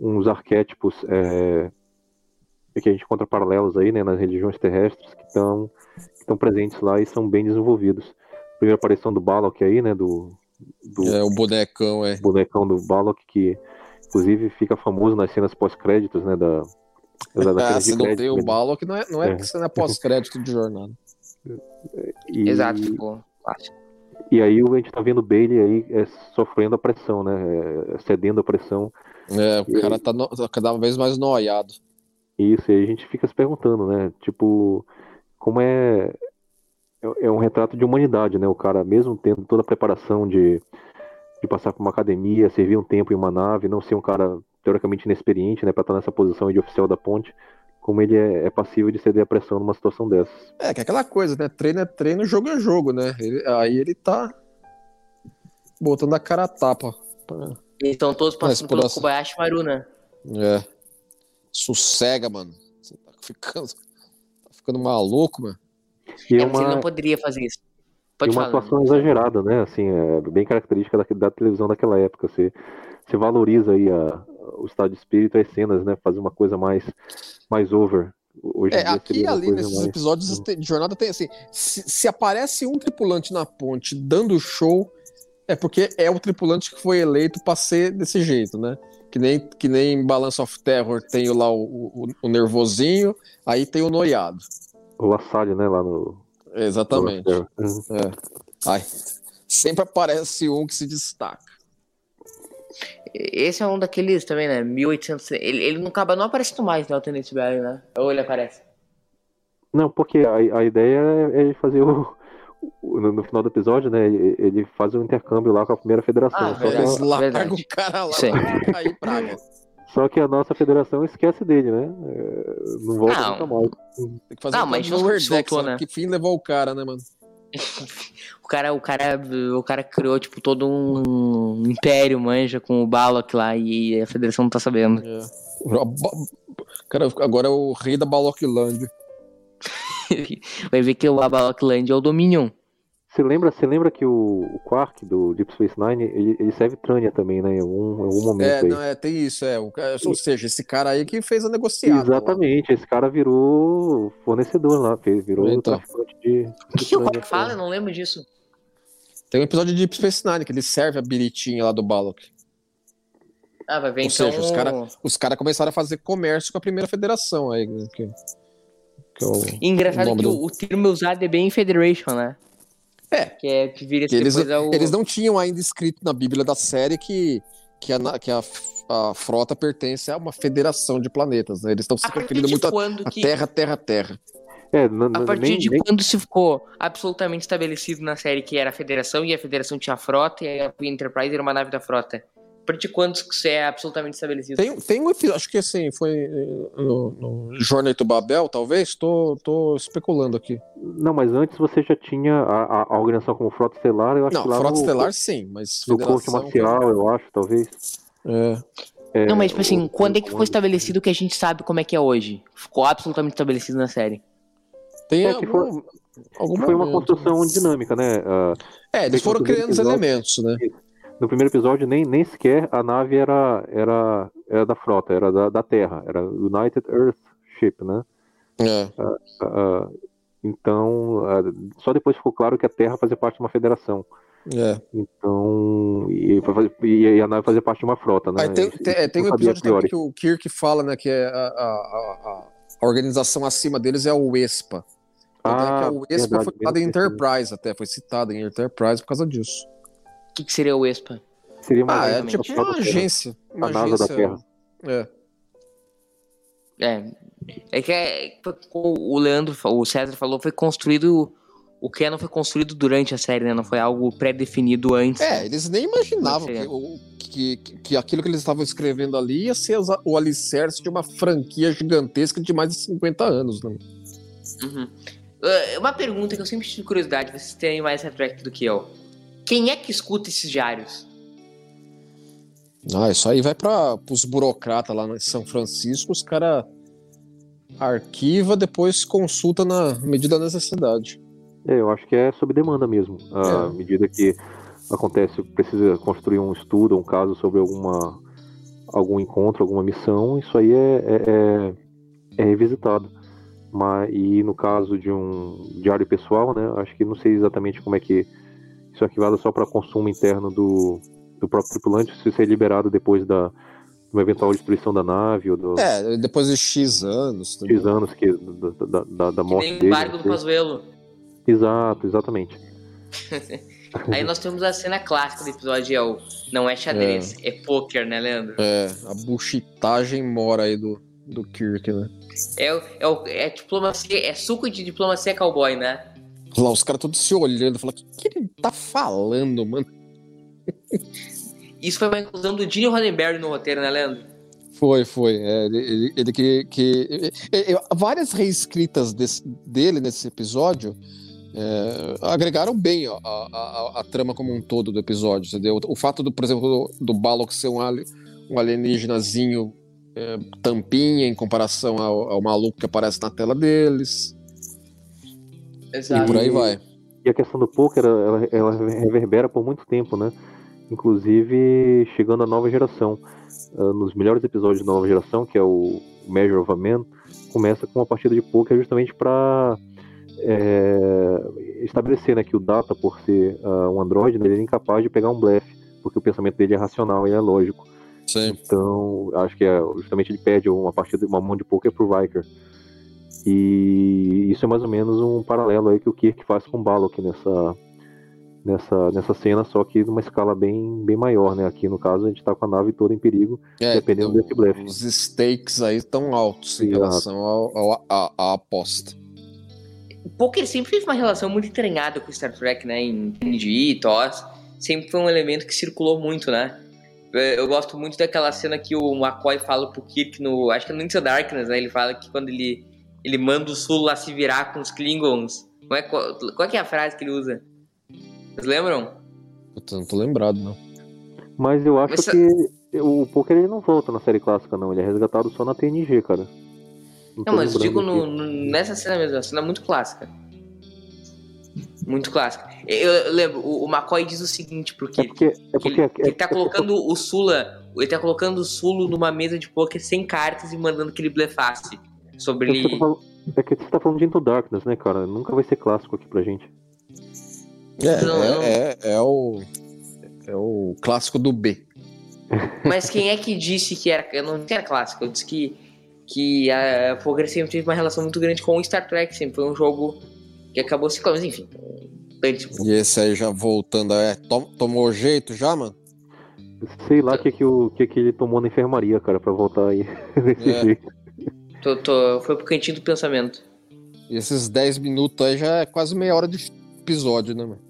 uns arquétipos é, que a gente encontra paralelos aí, né, nas religiões terrestres que estão que presentes lá e são bem desenvolvidos. Primeira aparição do Balok aí, né, do, do é o bonecão, é. Bonecão do Balok que inclusive fica famoso nas cenas pós-créditos, né, da, da ah, se não tem o Balok, não é, não é, é. cena pós-crédito de jornada. E... Exato, ficou fácil. E aí a gente tá vendo o Bailey aí é, sofrendo a pressão, né? É, cedendo a pressão. É, o cara tá, no, tá cada vez mais noiado. Isso, e aí a gente fica se perguntando, né? Tipo, como é. É, é um retrato de humanidade, né? O cara, mesmo tendo toda a preparação de, de passar por uma academia, servir um tempo em uma nave, não ser um cara teoricamente inexperiente, né? Pra estar nessa posição de oficial da ponte, como ele é, é passível de ceder a pressão numa situação dessas. É, que é aquela coisa, né? Treino é treino, jogo é jogo, né? Ele, aí ele tá botando a cara a tapa. Pra... Eles estão todos passando pelo Kobayashi Maru, né? É. Sossega, mano. Você tá ficando, tá ficando maluco, mano. E é, uma... ele não poderia fazer isso. Pode e uma falar, situação exagerada, né? Assim, é bem característica da, da televisão daquela época. Você, você valoriza aí a, o estado de espírito, as cenas, né? Fazer uma coisa mais, mais over. Hoje é, aqui e ali nesses mais... episódios de jornada tem assim: se, se, aparece um tripulante na ponte dando show, é porque é o tripulante que foi eleito para ser desse jeito, né? Que nem, que nem Balance of Terror tem lá o, o, o nervosinho, aí tem o noiado. O Lassalle, né? Lá no. Exatamente. No é. Ai, sempre aparece um que se destaca. Esse é um daqueles também, né? 1800. Ele, ele não acaba não aparecendo mais no Alternate BR, né? Ou ele aparece? Não, porque a, a ideia é fazer o, no, no final do episódio, né, ele ele faz um intercâmbio lá com a primeira federação. Ah, só, que, verdade. Eles largam verdade. o cara lá Sim. vai cair praga. Só que a nossa federação esquece dele, né? É, não volta Não. nunca mais. Tem que fazer Não, um mas não lower se decks, voltou, né? Que fim levou o cara, né, mano? O cara, o cara, o cara criou, tipo, todo um império, manja, com o Balok lá e a federação não tá sabendo. É. Cara, agora é o rei da Baloclândia. Vai ver que o Balokland é o Dominion. Você lembra, você lembra que o, o Quark do Deep Space Nine, ele, ele serve Trânia também, né? Em algum, algum momento É, aí. não, é, tem isso, é. O cara- ou seja, esse cara aí que fez a negociada. Exatamente, esse cara virou fornecedor lá, fez- virou Então. traficante de. O que, que o cara fala? Eu não lembro disso. lá. Tem um episódio de Deep Space Nine que ele serve a biritinha lá do Balok. Ah, vai ver Ou então. seja, os cara- Os caras começaram a fazer comércio com a primeira federação aí. né, Que, que é o- Engraçado o que do- o, o termo usado é bem Federation, né? É. Que é que vira que eles, ao... eles não tinham ainda escrito na Bíblia da série que, que, a, que a, a frota pertence a uma federação de planetas. Né? Eles estão se referindo muito a, quando a que... Terra, Terra, Terra. É, n- A partir nem, de nem- quando se ficou absolutamente estabelecido na série que era a Federação e a Federação tinha a frota e a Enterprise era uma nave da frota? A partir de quando que isso é absolutamente estabelecido? Tem, tem um episódio, acho que assim, foi eh, no, no Jornal to Babel, talvez, tô, tô especulando aqui. Não, mas antes você já tinha a, a, a organização como Frota Estelar, eu acho Não, que lá Frota no, Estelar sim, mas no Corte. Marcial, eu acho, talvez. É. É, Não, mas tipo assim, o- quando é que o- foi estabelecido que a gente sabe como é que é hoje? Ficou absolutamente estabelecido na série. Tem É, algum, algum Foi uma momento. construção dinâmica, né? Ah, É, eles foram criando os elementos, né? No primeiro episódio, nem, nem sequer a nave era, era, era da frota, era da, da Terra, era United Earth Ship, né? É. Ah, então, ah, só depois ficou claro que a Terra fazia parte de uma federação. É. Então, e, e a nave fazia parte de uma frota, né? Aí tem, tem, é, tem um a episódio também que o Kirk fala, né, que é a, a, a- a organização acima deles é o ESPA. Tanto é Ah, que o ESPA verdade, foi citado em esquecido. Enterprise até, foi citado em Enterprise por causa disso. O que, que seria o ESPA? Seria uma Ah, é tipo uma agência. Uma A NASA da agência. Terra. É. É. É que é, o Leandro, o César falou, foi construído. O que não foi construído durante a série, né? Não foi algo pré-definido antes. É, eles nem imaginavam que, o- que, que, aquilo que eles estavam escrevendo ali ia ser o alicerce de uma franquia gigantesca de mais de 50 anos, né? Uhum. Ah, Uma pergunta que eu sempre tive curiosidade, vocês têm mais retract do que eu. Quem é que escuta esses diários? Ah, isso aí vai para os burocratas lá em São Francisco, os caras arquiva, depois consulta na medida da necessidade. É, eu acho que é sob demanda mesmo. À É. medida que acontece, precisa construir um estudo, um caso sobre alguma algum encontro, alguma missão, isso aí é, é, é- é revisitado. Mas, e no caso de um diário pessoal, né, acho que não sei exatamente como é que isso é arquivado só para consumo interno do, do próprio tripulante, se isso é liberado depois da de uma eventual destruição da nave ou do É, depois de X anos. X entendeu? anos que, da, da, da, da Que morte nem dele. embargo do sei. Pazuello. Exato, exatamente. Aí nós temos a cena clássica do episódio, é o não é xadrez, é, poker, né, Leandro? É, a buchitagem mora aí do, do Kirk, né? É, é, o- é diplomacia, é suco de diplomacia cowboy, né? Lá, os caras todos se olhando, falando, o que, que ele tá falando, mano? Isso foi uma inclusão do Gene Roddenberry no roteiro, né, Leandro? Foi, foi. É, ele, ele, que. que é, é, várias reescritas desse- dele nesse episódio é, agregaram bem ó, a, a- a trama como um todo do episódio, entendeu? O fato, do, por exemplo, do, do Balok ser um, ali- um alienígenazinho é, tampinha em comparação ao, ao maluco que aparece na tela deles. E por aí vai. E a questão do poker, ela, ela reverbera por muito tempo, né? Inclusive chegando à nova geração. Ah, nos melhores episódios da nova geração, que é o Measure of a Man, começa com uma partida de poker justamente para estabelecer né, que o Data, por ser ah, um androide, né, ele é incapaz de pegar um blefe, porque o pensamento dele é racional e é lógico. Sim. Então, acho que é, justamente ele pede uma partida, uma mão de poker pro Riker. E isso é mais ou menos um paralelo aí que o Kirk faz com o Balok nessa, nessa, nessa cena, só que numa escala bem, bem maior, né? Aqui no caso a gente tá com a nave toda em perigo, É, dependendo então, desse blefe. Os stakes aí estão altos em relação ao, ao- à- à aposta. o poker sempre fez uma relação muito entranhada com Star Trek, né? Em TNG e TOS. Sempre foi um elemento que circulou muito, né? Eu, gosto muito daquela cena que o McCoy fala pro Kirk no. Acho que é no Into Darkness, né? Ele fala que quando ele, ele manda o Sul lá se virar com os Klingons. Qual é, qual, qual é a frase que ele usa? Vocês lembram? Puta, não tô lembrado, não. Mas eu acho Essa- que o Poker ele não volta na série clássica, não. Ele é resgatado só na TNG, cara. tô Não, mas eu digo no- no- nessa cena mesmo, a cena muito clássica. Muito clássica. Eu, eu lembro, o, o McCoy diz o seguinte pro É porque. É que porque ele, que ele é- tá é- colocando o Sula. Ele tá colocando o Sulo numa mesa de poker sem cartas e mandando que ele blefasse. Sobre é que você tá ele. falando- é que você tá falando de Into Darkness, né, cara? Nunca vai ser clássico aqui pra gente. É, Não, não. é, é, é o. É o clássico do B. Mas quem é que disse que era. Eu não disse que era clássico, eu disse que. Que a Poker sempre teve uma relação muito grande com o Star Trek, sempre foi um jogo que acabou se. Mas enfim. E esse aí já voltando, é, tom- tomou jeito já, mano? Sei lá o que, que, o que, que ele tomou na enfermaria, cara, pra voltar aí desse É. jeito. Tô, tô, foi pro cantinho do pensamento. E esses 10 minutos aí já é quase meia hora de episódio, né, mano?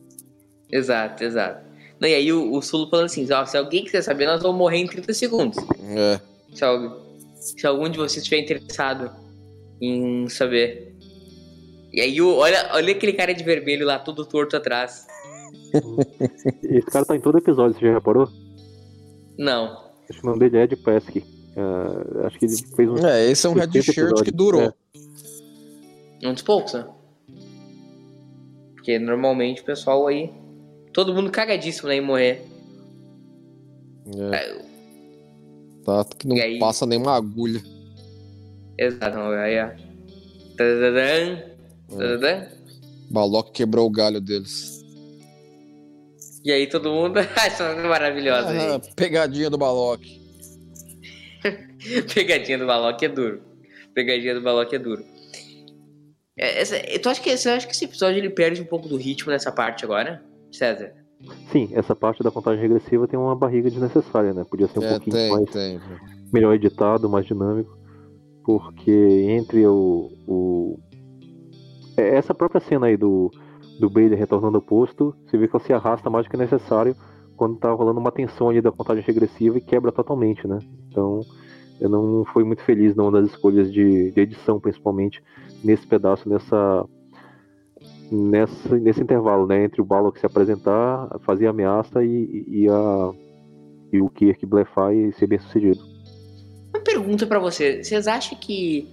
Exato, exato. Não, e aí o, o Sulo falando assim: ó, se alguém quiser saber, nós vamos morrer em 30 segundos. É. Se, al- se algum de vocês estiver interessado em saber. E aí, olha, olha aquele cara de vermelho lá, todo torto atrás. Esse cara tá em todo episódio, você já reparou? Não. Acho que o nome dele é Ed Pesky. É, acho que ele fez um. É, esse é um red 80 shirt que durou. é. Um dos poucos, né? Porque normalmente o pessoal aí. Todo mundo cagadíssimo, né? Em morrer. É. É, Tá, que não aí? passa nenhuma agulha. Exato, aí, ó. Tadadã, tadadã. Balok quebrou o galho deles. E aí todo mundo. Essa é maravilhosa Ah, aí. pegadinha do Balok. Pegadinha do Balok é duro. Pegadinha do Balok é duro. É, essa, tu acha que, você acha que esse episódio ele perde um pouco do ritmo nessa parte agora, César? Sim, essa parte da contagem regressiva tem uma barriga desnecessária, né? Podia ser um É, pouquinho tem, mais tem. melhor editado, mais dinâmico. Porque entre o. o- é, Essa própria cena aí do, do Bailey retornando ao posto, você vê que ela se arrasta mais do que necessário quando tá rolando uma tensão ali da contagem regressiva e quebra totalmente, né? Então eu não fui muito feliz numa das escolhas de, de edição, principalmente nesse pedaço, nessa, nessa, nesse intervalo, né? Entre o Balog se apresentar, fazer ameaça e, e, a, e o Kirk blefar e ser bem sucedido. Uma pergunta pra você. Vocês acham que,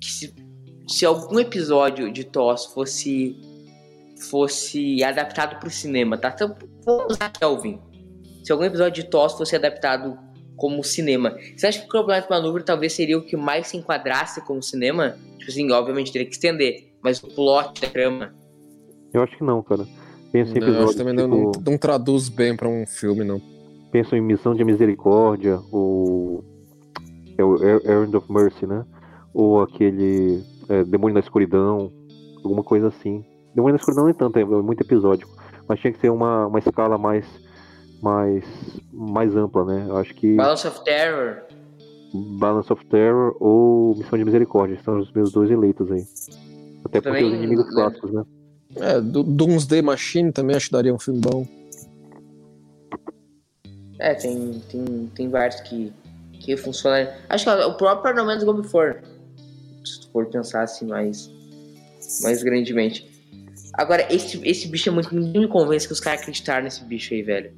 que se, se algum episódio de TOS fosse fosse adaptado pro cinema, tá? Então, vamos usar Kelvin. Se algum episódio de TOS fosse adaptado como cinema, você acha que o Campeonato Manubra talvez seria o que mais se enquadrasse como cinema? Tipo assim, obviamente teria que estender, mas o plot da trama. Eu acho que não, cara. Penso em Não, eu episódios acho que também não, tipo, não, não traduz bem pra um filme, não. penso em Missão de Misericórdia, ou é o Er- Errand of Mercy, né? Ou aquele é, Demônio na Escuridão, alguma coisa assim. Demônio na Escuridão nem tanto, é muito episódico, mas tinha que ser uma, uma escala mais mais mais ampla, né? Eu acho que Balance of Terror. Balance of Terror ou Missão de Misericórdia são os meus dois eleitos aí. Até porque Também, os inimigos clássicos, né? É, do Doomsday Machine também acho que daria um filme bom. É, tem, tem, tem vários que, que funcionam. Acho que o próprio Ornamentos Go Before. Se tu for pensar assim mais, mais grandemente. Agora, esse, esse bicho é muito. Ninguém me convence que os caras acreditaram nesse bicho aí, velho.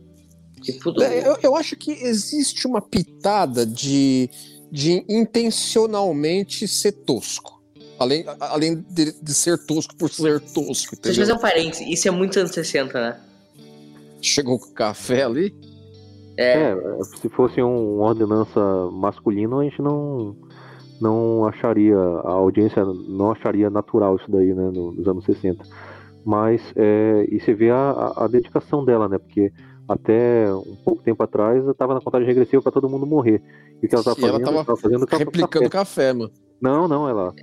Tipo, do- É, Eu, eu acho que existe uma pitada de, de intencionalmente ser tosco. Além, a- além de, de ser tosco por ser tosco, Deixa eu fazer entendeu? um parênteses. Isso é muito anos 60, né? Chegou com café ali. É. É, se fosse um ordenança masculino, a gente não não acharia, a audiência não acharia natural isso daí, né, no- nos anos 60. Mas, é, e você vê a, a- dedicação dela, né, porque até um pouco tempo atrás ela estava na contagem regressiva para todo mundo morrer. E o que ela estava E ela fazendo? tava Ela tava fazendo café. replicando café, mano. Não, não, ela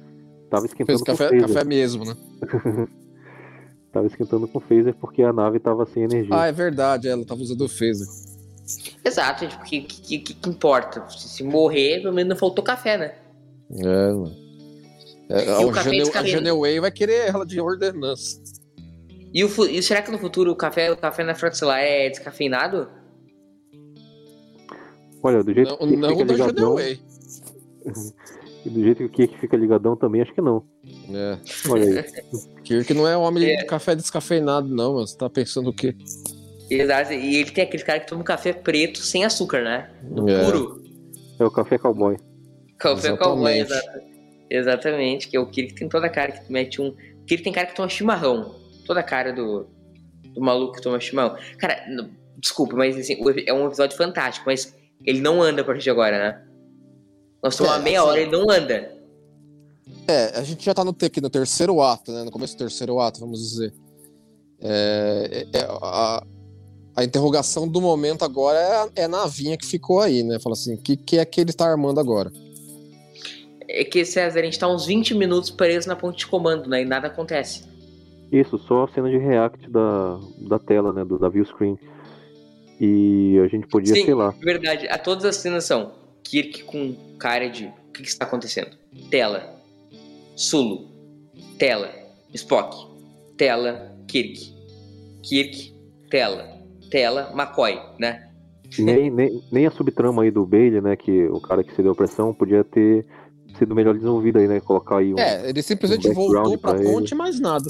estava esquentando Fez com café, phaser. café mesmo, né? Tava esquentando com phaser porque a nave estava sem energia. Ah, é verdade, ela tava usando o phaser. Exato, gente, porque o que, que, que importa? Se, se morrer, pelo menos não faltou café, né? É, mano. É, o a café Genel- a descafeinado. Geneway vai querer ela de ordenança. E, o, e será que no futuro o café, o café na frota celular é descafeinado? Olha, do jeito Não, que o Kirk não fica da ligadão, e do jeito que o Kirk fica ligadão também, acho que não. É. Olha aí. Kirk não é homem É. de café descafeinado, não, mas você tá pensando o quê? Exato. E ele tem aquele cara que toma um café preto sem açúcar, né? No É. puro. É o café cowboy. Café Exatamente. cowboy, exato. Exatamente, que é o Kirk tem toda a cara que mete um. Kirk tem cara que toma chimarrão. Toda a cara do, do maluco que toma chimarrão. Cara, desculpa, mas assim, é um episódio fantástico, mas ele não anda a partir de agora, né? Nós estamos É, meia assim- hora, ele não anda. É, a gente já tá no, aqui no terceiro ato, né? No começo do terceiro ato, vamos dizer. É, é- é a, a interrogação do momento agora é é a navinha que ficou aí, né? Fala assim, o que, que é que ele tá armando agora? É que, César, a gente tá uns 20 minutos preso na ponte de comando, né? E nada acontece. Isso, só a cena de react da, da tela, né? Do, da view screen. E a gente podia, Sim. sei lá. Verdade, a todas as cenas são Kirk com cara de o que, que está acontecendo? Tela, Sulu, tela, Spock, tela, Kirk, Kirk, tela, tela, McCoy, né? Nem, nem, nem a subtrama aí do Bailey, né? Que o cara que cedeu a pressão podia ter sido melhor desenvolvida aí, né? Colocar aí um. É, ele simplesmente um voltou pra pra ele. ponte, mais nada.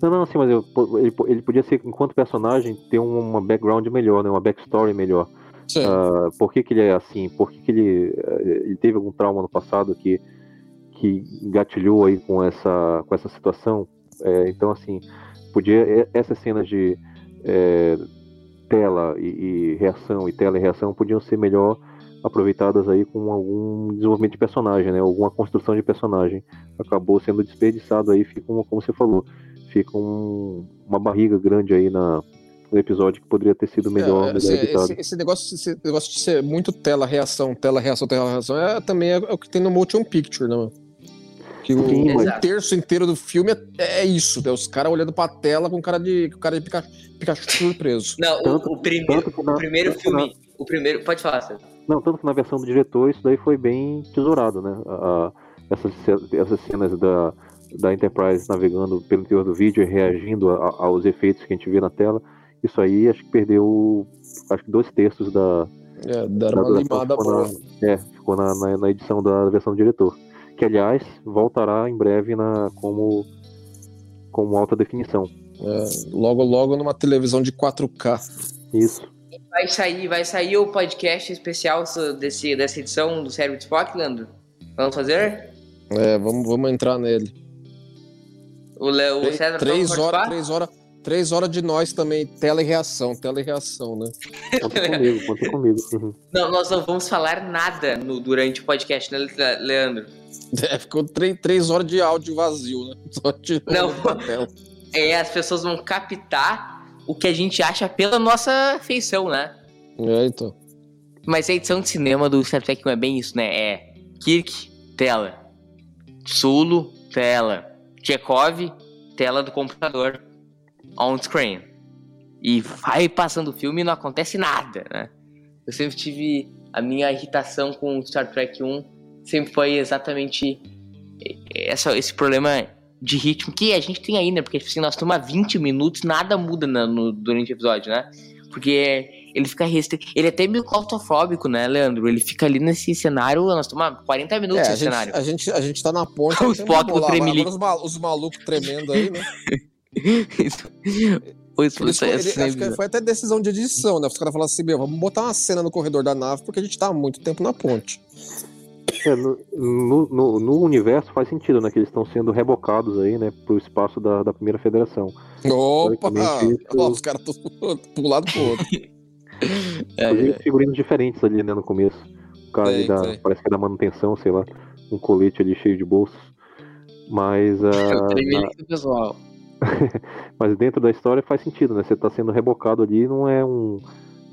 Não, não, assim, mas eu- ele, ele podia ser, enquanto personagem, ter um, uma background melhor, né? Uma backstory melhor. Sim. Ah, por que, que ele é assim? Por que, que ele, eh, ele teve algum trauma no passado que, que gatilhou aí com essa, com essa situação? É, então, assim, podia essas cenas de eh, tela e, e reação e tela e reação podiam ser melhor aproveitadas aí com algum desenvolvimento de personagem, né? Alguma construção de personagem. Acabou sendo desperdiçado aí, fica uma, como você falou, fica um- uma barriga grande aí na, no episódio que poderia ter sido melhor, É, melhor editado. esse, esse negócio, esse negócio de ser muito tela, reação, tela, reação, tela, reação, é, também é, é o que tem no motion picture, né? Que o, Sim, um mas- terço inteiro do filme é, é isso, né? Os caras olhando pra tela com cara de, com cara de Pikachu, Pikachu surpreso. Não, o- Tanto- o, primeiro, tanto que na- o primeiro filme, o primeiro, pode falar, César. Não, tanto que na versão do diretor isso daí foi bem tesourado, né? A- a- essas, essas cenas da, da Enterprise navegando pelo interior do vídeo e reagindo a- aos efeitos que a gente vê na tela, isso aí acho que perdeu acho que dois terços da, É, deram da uma limada ficou boa. na, é, ficou na, na, na edição da versão do diretor. Que aliás voltará em breve na, como, como alta definição. É, logo, logo numa televisão de 4K. Isso. Vai sair, vai sair o podcast especial desse, dessa edição do Cérebro de Spock, Leandro? Vamos fazer? É, vamos, vamos entrar nele. O, Le, o Três, César três horas, três horas, três horas de nós também, tela e reação, tela e reação, né? Conta comigo, conta comigo. Não, nós não vamos falar nada no, durante o podcast, né, Le- Leandro? É, ficou três, três horas de áudio vazio, né? Só Não. É, as pessoas vão captar o que a gente acha pela nossa feição, né? É, então. Mas a edição de cinema do Star Trek 1 é bem isso, né? É Kirk, tela. Sulu, tela. Chekhov, tela do computador. On screen. E vai passando o filme e não acontece nada, né? Eu sempre tive. A minha irritação com Star Trek 1 sempre foi exatamente essa, esse problema de ritmo que a gente tem aí, né? Porque assim, nós há 20 minutos, nada muda na- no, durante o episódio, né? Porque ele fica restrito. Ele é até meio claustrofóbico, né, Leandro? Ele fica ali nesse cenário, nós há 40 É, minutos a, nesse gente, cenário. a, gente, a gente tá na ponte. O tem Spock uma do bola. Agora, Tremelique. agora os, ma- os malucos tremendo aí, né? Isso. Isso, Ele isso foi- é ele- acho sempre- que foi até decisão de edição, né? Os caras falaram assim, meu, vamos botar uma cena no corredor da nave porque a gente tá há muito tempo na ponte. É, no, no, no- universo faz sentido, né? Que eles estão sendo rebocados aí, né? Pro espaço da, da primeira federação. Opa! Isso- Ó, os caras estão pro lado pro outro. É, Inclusive figurinos diferentes ali, né? No começo. O cara ali Tem, da, tem. parece que é da manutenção, sei lá. Um colete ali cheio de bolsos. Mas, é ah, tremelique do pessoal. mas dentro da história faz sentido, né? Você tá sendo rebocado ali, não é um,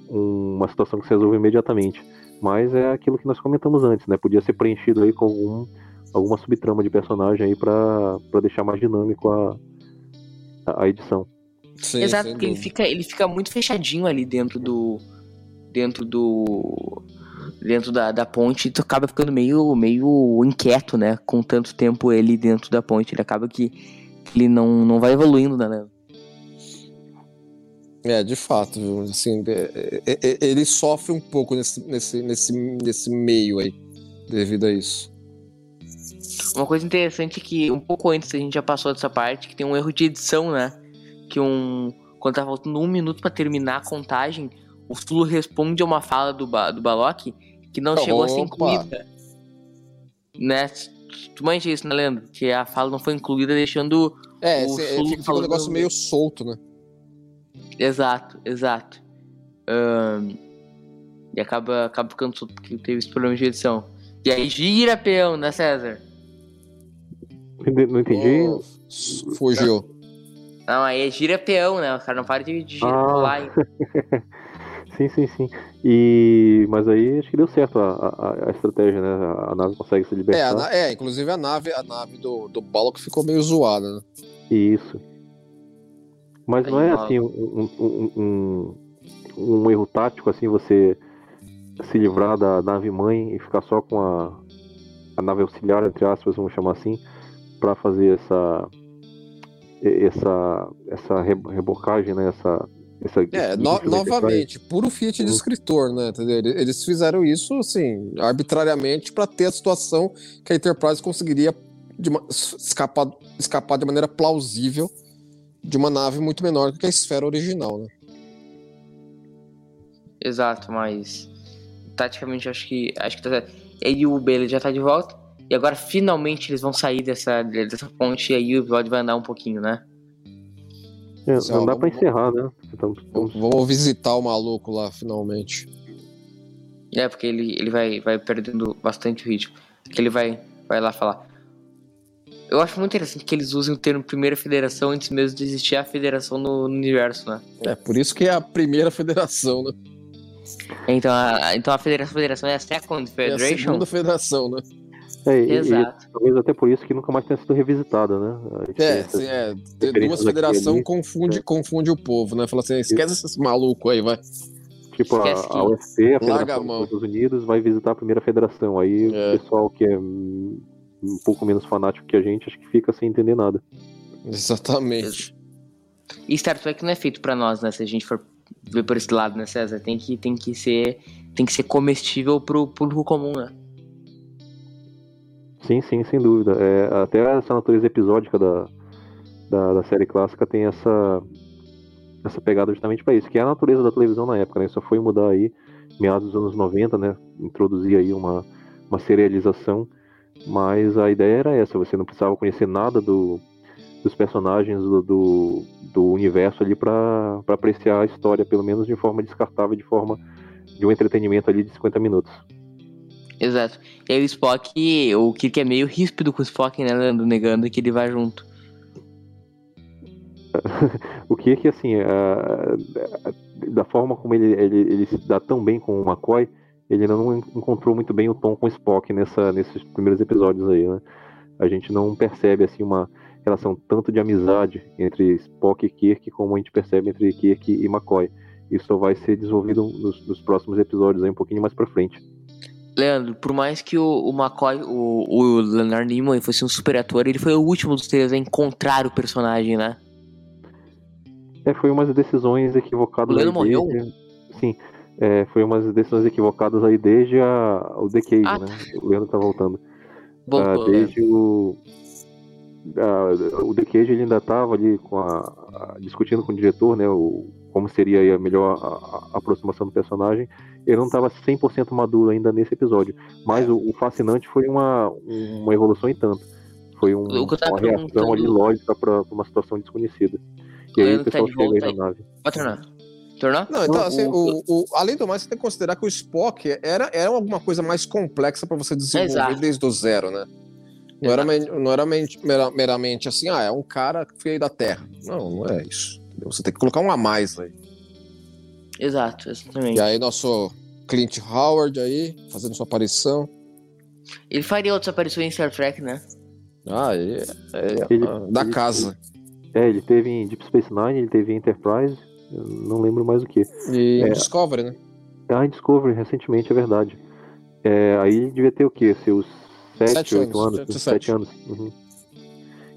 um- uma situação que se resolve imediatamente. Mas é aquilo que nós comentamos antes, né? Podia ser preenchido aí com algum, alguma subtrama de personagem aí pra deixar mais dinâmico a, a, a edição. Sim, Exato, porque ele fica, ele fica muito fechadinho ali dentro do. Dentro do. dentro da, da ponte, tu acaba ficando meio, meio inquieto, né? Com tanto tempo ele dentro da ponte. Ele acaba que, que ele não, não vai evoluindo, né, Leandro? É, de fato, viu? Assim, é, é, é, ele sofre um pouco nesse, nesse, nesse, nesse meio aí, devido a isso. Uma coisa interessante é que um pouco antes a gente já passou dessa parte, que tem um erro de edição, né? Que um. Quando tá faltando um minuto para terminar a contagem, o Sulu responde a uma fala do, ba do Balok que não chegou a ser incluída. Né? Tu manja isso, né, Leandro? Que a fala não foi incluída, deixando. É, o esse, fica, fica um negócio meio solto, né? Exato, exato. Um, e acaba, acaba ficando solto porque teve esse problema de edição. E aí gira peão, né, César? Não entendi. Oh, fugiu. Não, aí é gira peão, né? O cara não para de, de girar ah. lá. sim, sim, sim. E... Mas aí acho que deu certo a, a, a estratégia, né? A nave consegue se libertar. É, é inclusive a nave, a nave do, do Balok ficou meio zoada, né? Isso. Mas aí, não é assim um, um, um, um, erro tático, assim, você se livrar da nave mãe e ficar só com a, a nave auxiliar, entre aspas, vamos chamar assim, para fazer essa essa essa rebocagem, né? Essa, essa é, no, novamente, puro Fiat de escritor, né? Entendeu? Eles fizeram isso assim arbitrariamente para ter a situação que a Enterprise conseguiria de uma, escapar, escapar de maneira plausível de uma nave muito menor do que a esfera original, né? Exato, mas taticamente acho que acho que tá certo. E o Bailey já tá de volta. E agora finalmente eles vão sair dessa, dessa ponte e aí o episódio vai andar um pouquinho, né? É, não dá pra encerrar, né? Então, Vamos visitar o maluco lá, finalmente. É, porque ele, ele vai, vai perdendo bastante o ritmo. Que ele vai, vai lá falar. Eu acho muito interessante que eles usem o termo Primeira Federação antes mesmo de existir a federação no, no universo, né? É, por isso que é a primeira federação, né? Então a, então a federação, federação é a Second Federation? É a segunda federação, né? É, Exato. E, talvez até por isso que nunca mais tenha sido revisitada, né? É, sim, é. Ter duas federações confunde, é. confunde o povo, né? Fala assim, esquece isso. esses malucos aí, vai. Tipo, a, a UFC, a Federação dos Estados Unidos, vai visitar a primeira federação. Aí é. o pessoal que é um pouco menos fanático que a gente, acho que fica sem entender nada. Exatamente. E Star Trek não é feito para nós, né? Se a gente for ver por esse lado, né, César? Tem que, tem que ser tem que ser comestível pro público comum, né? Sim, sim, sem dúvida. É, até essa natureza episódica da, da, da, série clássica tem essa, essa pegada justamente para isso, que é a natureza da televisão na época, né? Só foi mudar aí, meados dos anos 90, né? Introduzir aí uma, uma serialização, mas a ideia era essa, você não precisava conhecer nada do, dos personagens do, do, do universo ali para apreciar a história, pelo menos de forma descartável, de forma de um entretenimento ali de 50 minutos. Exato. E aí o Spock, o Kirk é meio ríspido com o Spock, né, Leandro, negando que ele vai junto. o Kirk, assim, da forma como ele, ele, ele se dá tão bem com o McCoy, ele não encontrou muito bem o tom com o Spock nessa, nesses primeiros episódios aí, né? A gente não percebe, assim, uma relação tanto de amizade entre Spock e Kirk como a gente percebe entre Kirk e McCoy. Isso vai ser desenvolvido nos, nos próximos episódios aí, um pouquinho mais pra frente. Leandro, por mais que o, o McCoy, o, o Leonard Nimoy fosse um super ator, ele foi o último dos três a encontrar o personagem, né? É, foi umas decisões equivocadas. O Leandro morreu? Desde... Sim, é, foi umas decisões equivocadas aí desde a, o Decade, ah, né? Tá. O Leandro tá voltando. Voltou, ah, desde né? o. Ah, o Decade ele ainda tava ali com a, a, discutindo com o diretor, né? O, como seria a melhor a, aproximação do personagem ele não estava 100% maduro ainda nesse episódio. Mas o, o, fascinante foi uma, uma evolução em tanto. Foi um, uma reação ali lógica para uma situação desconhecida. E aí o pessoal chega aí na nave. Pode tornar. Tornar? Não, então, assim, o, o, além do mais, você tem que considerar que o Spock era, era alguma coisa mais complexa para você desenvolver Exato. desde o zero, né? Não era, não era meramente assim, ah, é um cara que veio da Terra. Não, não é isso. Você tem que colocar um a mais aí. Exato, exatamente. E aí nosso Clint Howard aí, fazendo sua aparição. Ele faria outras aparições em Star Trek, né? Ah, é, é ele, da ele, casa. É, ele teve em Deep Space Nine, ele teve em Enterprise, não lembro mais o que. E é, Discovery, né? Ah, em Discovery, recentemente, é verdade. É, aí ele devia ter o quê? Seus 7, Sete 8 anos, anos? sete, 7 anos. Uhum.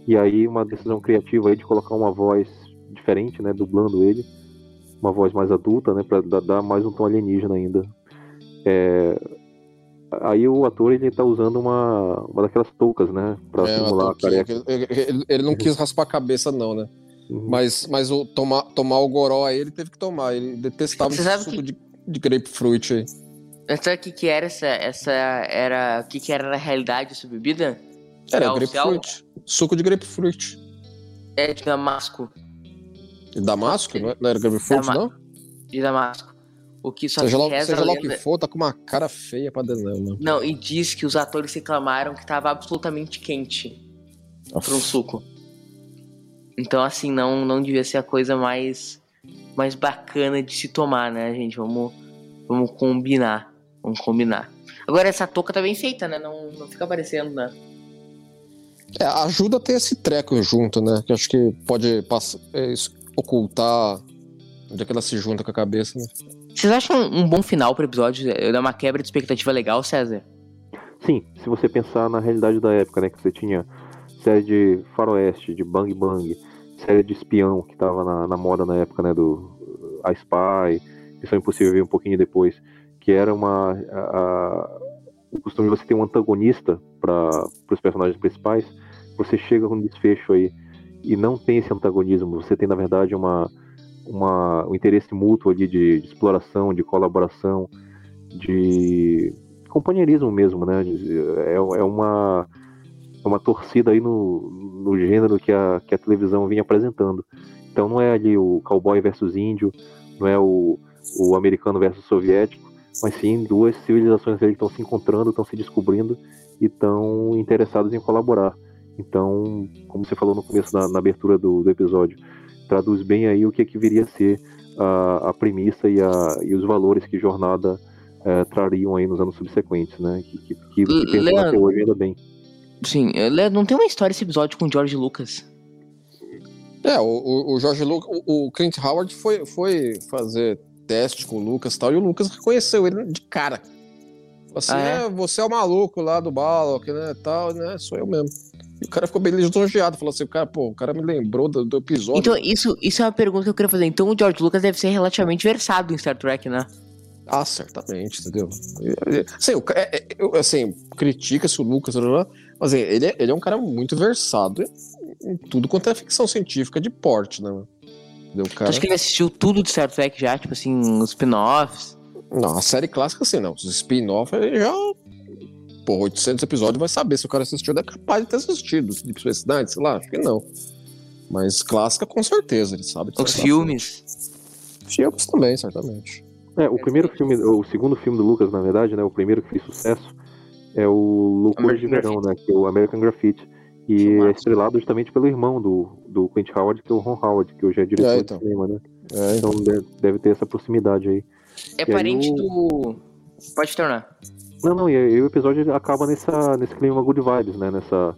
E aí uma decisão criativa aí de colocar uma voz diferente, né? Dublando ele. Uma voz mais adulta, né? Pra dar- mais um tom alienígena ainda. É, Aí o ator ele tá usando uma, uma daquelas toucas, né? Pra É, simular a careca. ele, ele- não quis raspar a cabeça, não, né? Uhum. Mas, mas o tomar, tomar o goró aí, ele teve que tomar. Ele detestava Você esse sabe suco que- de, de grapefruit aí. Sabe o que, que era essa. essa era, o que, que era na realidade essa bebida? Era Céu, grapefruit. Suco de grapefruit. É de Damasco. E Damasco? Não é- não era grapefruit, Dama- não? De Damasco. O que só Seja lá, reza seja lá o que for, tá com uma cara feia pra dentro, né? Não, e diz que os atores reclamaram que tava absolutamente quente para um suco. Então, assim, não, não devia ser a coisa mais, mais bacana de se tomar, né, gente? Vamos, vamos combinar. Vamos combinar. Agora, essa touca tá bem feita, né? Não, não fica aparecendo, né? É, ajuda a ter esse treco junto, né? Que acho que pode pass- é, isso- ocultar onde é que ela se junta com a cabeça, né? Vocês acham um bom final pro episódio? Dar uma quebra de expectativa legal, César? Sim, se você pensar na realidade da época, né? Que você tinha série de faroeste, de bang bang, série de espião que tava na, na moda na época, né? Do A Spy, Missão Impossível veio um pouquinho depois, que era uma... a- a- o costume de você ter um antagonista para os personagens principais, você chega com um desfecho aí e não tem esse antagonismo, você tem na verdade uma, uma um interesse mútuo ali de, de exploração, de colaboração, de companheirismo mesmo, né? É, é uma é uma torcida aí no, no gênero que a, que a televisão vinha apresentando. Então não é ali o cowboy versus índio, não é o, o americano versus soviético, mas sim duas civilizações que estão se encontrando, estão se descobrindo e estão interessados em colaborar. Então, como você falou no começo, na, na abertura do, do episódio, traduz bem aí o que, que viria a ser a, a premissa e, a, e os valores que Jornada eh, trariam aí nos anos subsequentes, né? Que, que, que, que Leandro. até hoje ainda bem. Sim, eh, Lé, não tem uma história esse episódio com o George Lucas. É, o, o, Jorge Lucas, o, o Clint Howard foi, foi fazer teste com o Lucas e tal, e o Lucas reconheceu ele de cara. Assim, Ah, é? é? você é o maluco lá do Balok, né, tal, né, sou eu mesmo. E o cara ficou bem lisonjeado, falou assim, cara, pô, o cara me lembrou do, do episódio. Então, isso, isso é uma pergunta que eu queria fazer. Então, o George Lucas deve ser relativamente versado em Star Trek, né? Ah, certamente, entendeu? Assim, o é- é- assim critica-se o Lucas, mas assim, ele é, ele é um cara muito versado em, tudo quanto é ficção científica de porte, né? Entendeu? O Tu cara... acha que ele assistiu tudo de Star Trek já? Tipo assim, os spin-offs? Não, a série clássica, assim, não. Os spin-off, ele já. Pô, 800 episódios vai saber se o cara assistiu. É capaz de ter assistido. Space Nine, sei lá, acho que não. Mas clássica, com certeza, ele sabe. Os filmes? Filmes também, certamente. É, o primeiro filme, o segundo filme do Lucas, na verdade, né? O primeiro que fez sucesso é o Loucura de Verão, né? Que é o American Graffiti. E é estrelado justamente pelo irmão do, do Clint Howard, que é o Ron Howard, que hoje é diretor É, então. de cinema, né? É, Então deve, deve ter essa proximidade aí. É E parente do. Pode tornar. Não, não, e aí o episódio acaba nessa, nesse clima good vibes, né? Nessa,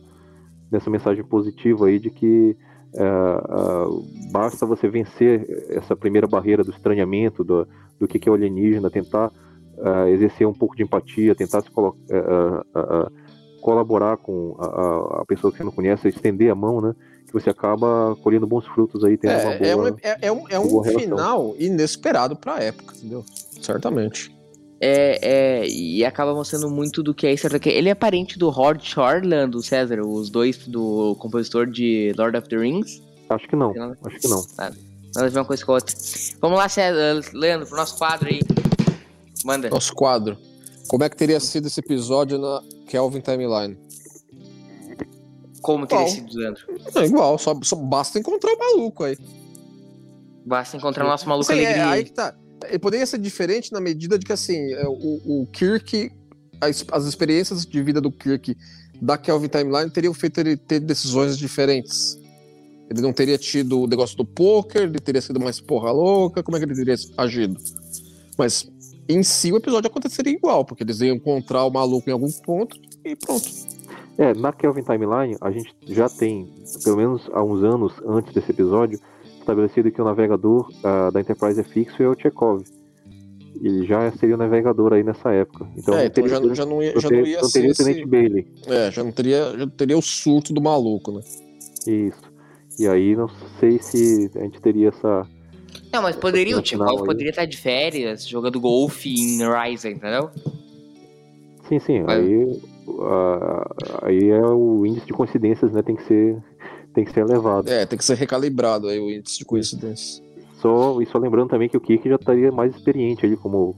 nessa mensagem positiva aí de que é, basta você vencer essa primeira barreira do estranhamento, do, do que, que é o alienígena, tentar ah, exercer um pouco de empatia, tentar se colo- ah, colaborar com a- a pessoa que você não conhece, estender a mão, né? Que você acaba colhendo bons frutos aí, tendo uma é, é, boa... um, é, é um, é uma um final inesperado pra época, entendeu? Certamente. É, é, e acaba mostrando muito do que é Star Trek. Ele é parente do Howard Shortland, do César, os dois do compositor de Lord of the Rings. Acho que não, nada- acho que não. Nada a ver uma coisa com a outra. Vamos lá, César, Leandro, pro nosso quadro aí. Manda. Nosso quadro. Como é que teria sido esse episódio na Kelvin Timeline? Como teria Bom. sido, Leandro? É igual, só, só basta encontrar o maluco aí. Basta encontrar o nosso maluco Sim, é, alegria. aí que tá. Ele poderia ser diferente na medida de que, assim, é, o, o Kirk, as, as experiências de vida do Kirk da Kelvin Timeline teriam feito ele ter decisões diferentes. Ele não teria tido o negócio do poker, ele teria sido mais porra louca, como é que ele teria agido? Mas em si o episódio aconteceria igual, porque eles iam encontrar o maluco em algum ponto e pronto. É, na Kelvin Timeline, a gente já tem, pelo menos há uns anos antes desse episódio, estabelecido que o navegador ah, da Enterprise é fixo e é o Chekhov. ele já seria o navegador aí nessa época. Então, É, então teria- já, já não ia, já teria- não ia não ser teria o Tenente esse... Bailey. É, já não teria, já teria o surto do maluco, né? Isso. E aí não sei se a gente teria essa. Não, mas poderia, o aí. poderia estar de férias, jogando golfe em Ryzen, entendeu? Sim, sim. Vai. Aí, a- aí é o índice de coincidências, né? Tem que ser, tem que ser elevado. É, tem que ser recalibrado aí o índice de coincidência. Só, e só lembrando também que o Kirk já estaria mais experiente ali como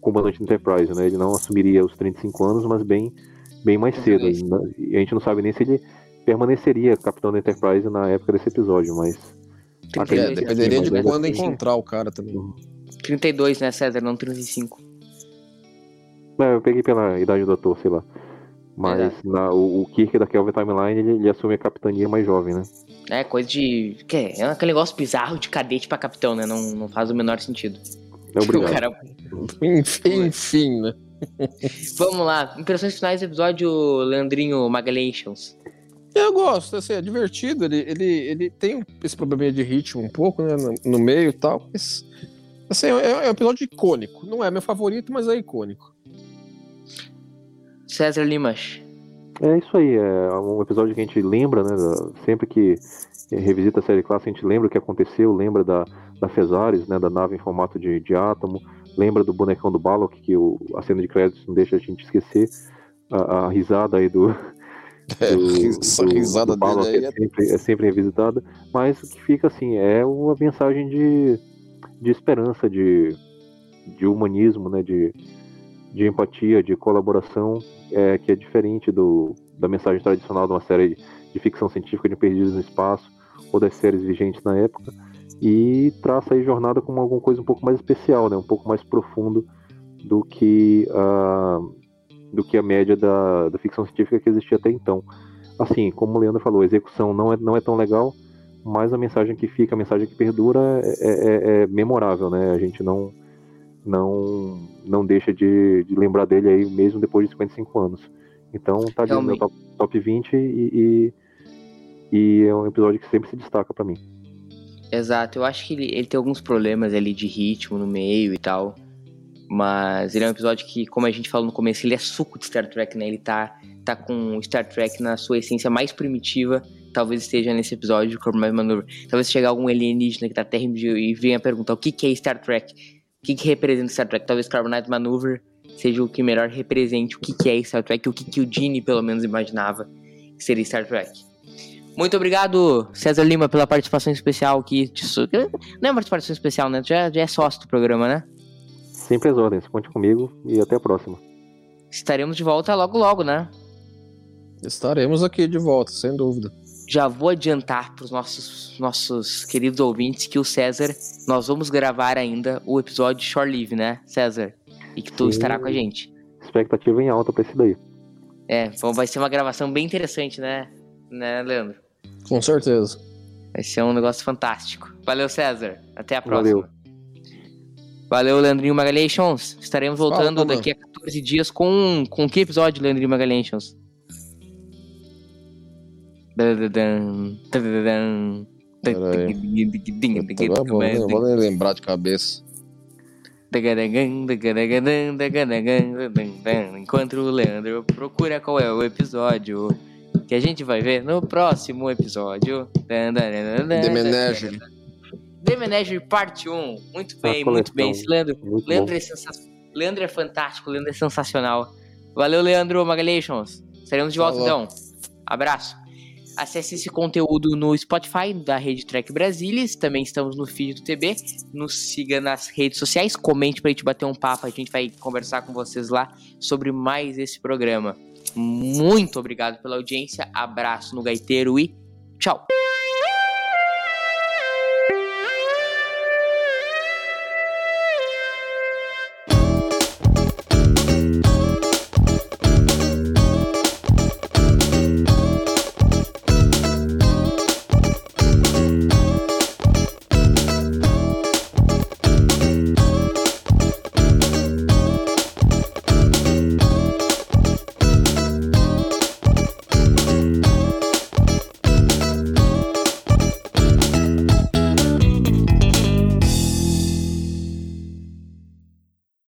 comandante do Enterprise, né? Ele não assumiria os 35 anos, mas bem, bem mais cedo. E a gente não sabe nem se ele permaneceria capitão da Enterprise na época desse episódio, mas É, dependeria de mas quando assim- encontrar o cara também. 32, né, César? Não 35. É, eu peguei pela idade do ator, sei lá. Mas na- o, o Kirk da Kelvin Timeline, ele, ele assume a capitania mais jovem, né? É coisa de. Que é, é aquele negócio bizarro de cadete pra capitão, né? Não, não faz o menor sentido. É obrigado. O cara- Enfim, enfim, né? Vamos lá. Impressões finais do episódio Leandrinho Magalhães. Eu gosto, assim, é divertido. Ele, ele, ele tem esse probleminha de ritmo um pouco, né? No, no meio e tal. Mas, assim, é, é um episódio icônico. Não é meu favorito, mas é icônico. César Limas. É isso aí, é um episódio que a gente lembra, né? sempre que revisita a série clássica, a gente lembra o que aconteceu, lembra da, da Fezares, né? Da nave em formato de, de átomo, lembra do bonecão do Balok, que o, a cena de créditos não deixa a gente esquecer. A, a risada aí do. É, do- essa do- risada do Balok dele aí é é sempre, é sempre revisitada, mas o que fica assim é uma mensagem de, de esperança, de, de humanismo, né? De, de empatia, de colaboração, é, que é diferente do, da mensagem tradicional de uma série de ficção científica de Perdidos no Espaço ou das séries vigentes na época e traça aí jornada como alguma coisa um pouco mais especial, né? Um pouco mais profundo do que a do que a média da, da ficção científica que existia até então. Assim, como o Leandro falou, a execução não é, não é tão legal, mas a mensagem que fica, a mensagem que perdura é, é- é memorável, né? A gente não não não deixa de, de lembrar dele aí mesmo depois de 55 anos. Então tá ali no meu top, top 20 e, e, e é um episódio que sempre se destaca pra mim. Exato, eu acho que ele, ele tem alguns problemas ali de ritmo no meio e tal. Mas ele é um episódio que, como a gente falou no começo, ele é suco de Star Trek, né? Ele tá, tá com Star Trek na sua essência mais primitiva. Talvez esteja nesse episódio de Compromise Maneuver. Talvez chegar algum alienígena que tá terra e venha perguntar o que, que é Star Trek. O que, que representa Star Trek? Talvez Carbonite Maneuver seja o que melhor represente o que, que é Star Trek, o que, que o Gene, pelo menos, imaginava que seria Star Trek. Muito obrigado, César Lima, pela participação especial aqui. de su- Não é uma participação especial, né? Já, já é sócio do programa, né? Sempre as ordens, conte comigo e até a próxima. Estaremos de volta logo logo, né? Estaremos aqui de volta, sem dúvida. Já vou adiantar para os nossos, nossos queridos ouvintes que o César, nós vamos gravar ainda o episódio de Shore Live, né, César? E que tu Sim. estará com a gente. Expectativa em alta pra esse daí. É, bom, vai ser uma gravação bem interessante, né, né, Leandro? Com certeza. Vai ser um negócio fantástico. Valeu, César. Até a próxima. Valeu. Valeu, Leandrinho Magalhães. Estaremos Fala, voltando mano. daqui a 14 dias com, com que episódio, Leandrinho Magalhães? Vou, eu vou nem lembrar de cabeça. Enquanto o Leandro procura qual é o episódio que a gente vai ver no próximo episódio. The Menagerie. The Menagerie Parte 1. Muito bem, muito bem. Esse Leandro, Muito Leandro, é Leandro é fantástico, Leandro é sensacional. Valeu, Leandro Magalhães. Estaremos de volta Falou. então. Abraço. Acesse esse conteúdo no Spotify da Rede Trek Brasilis. Também estamos no feed do TB. Nos siga nas redes sociais. Comente pra gente bater um papo. A gente vai conversar com vocês lá sobre mais esse programa. Muito obrigado pela audiência. Abraço no gaiteiro e tchau.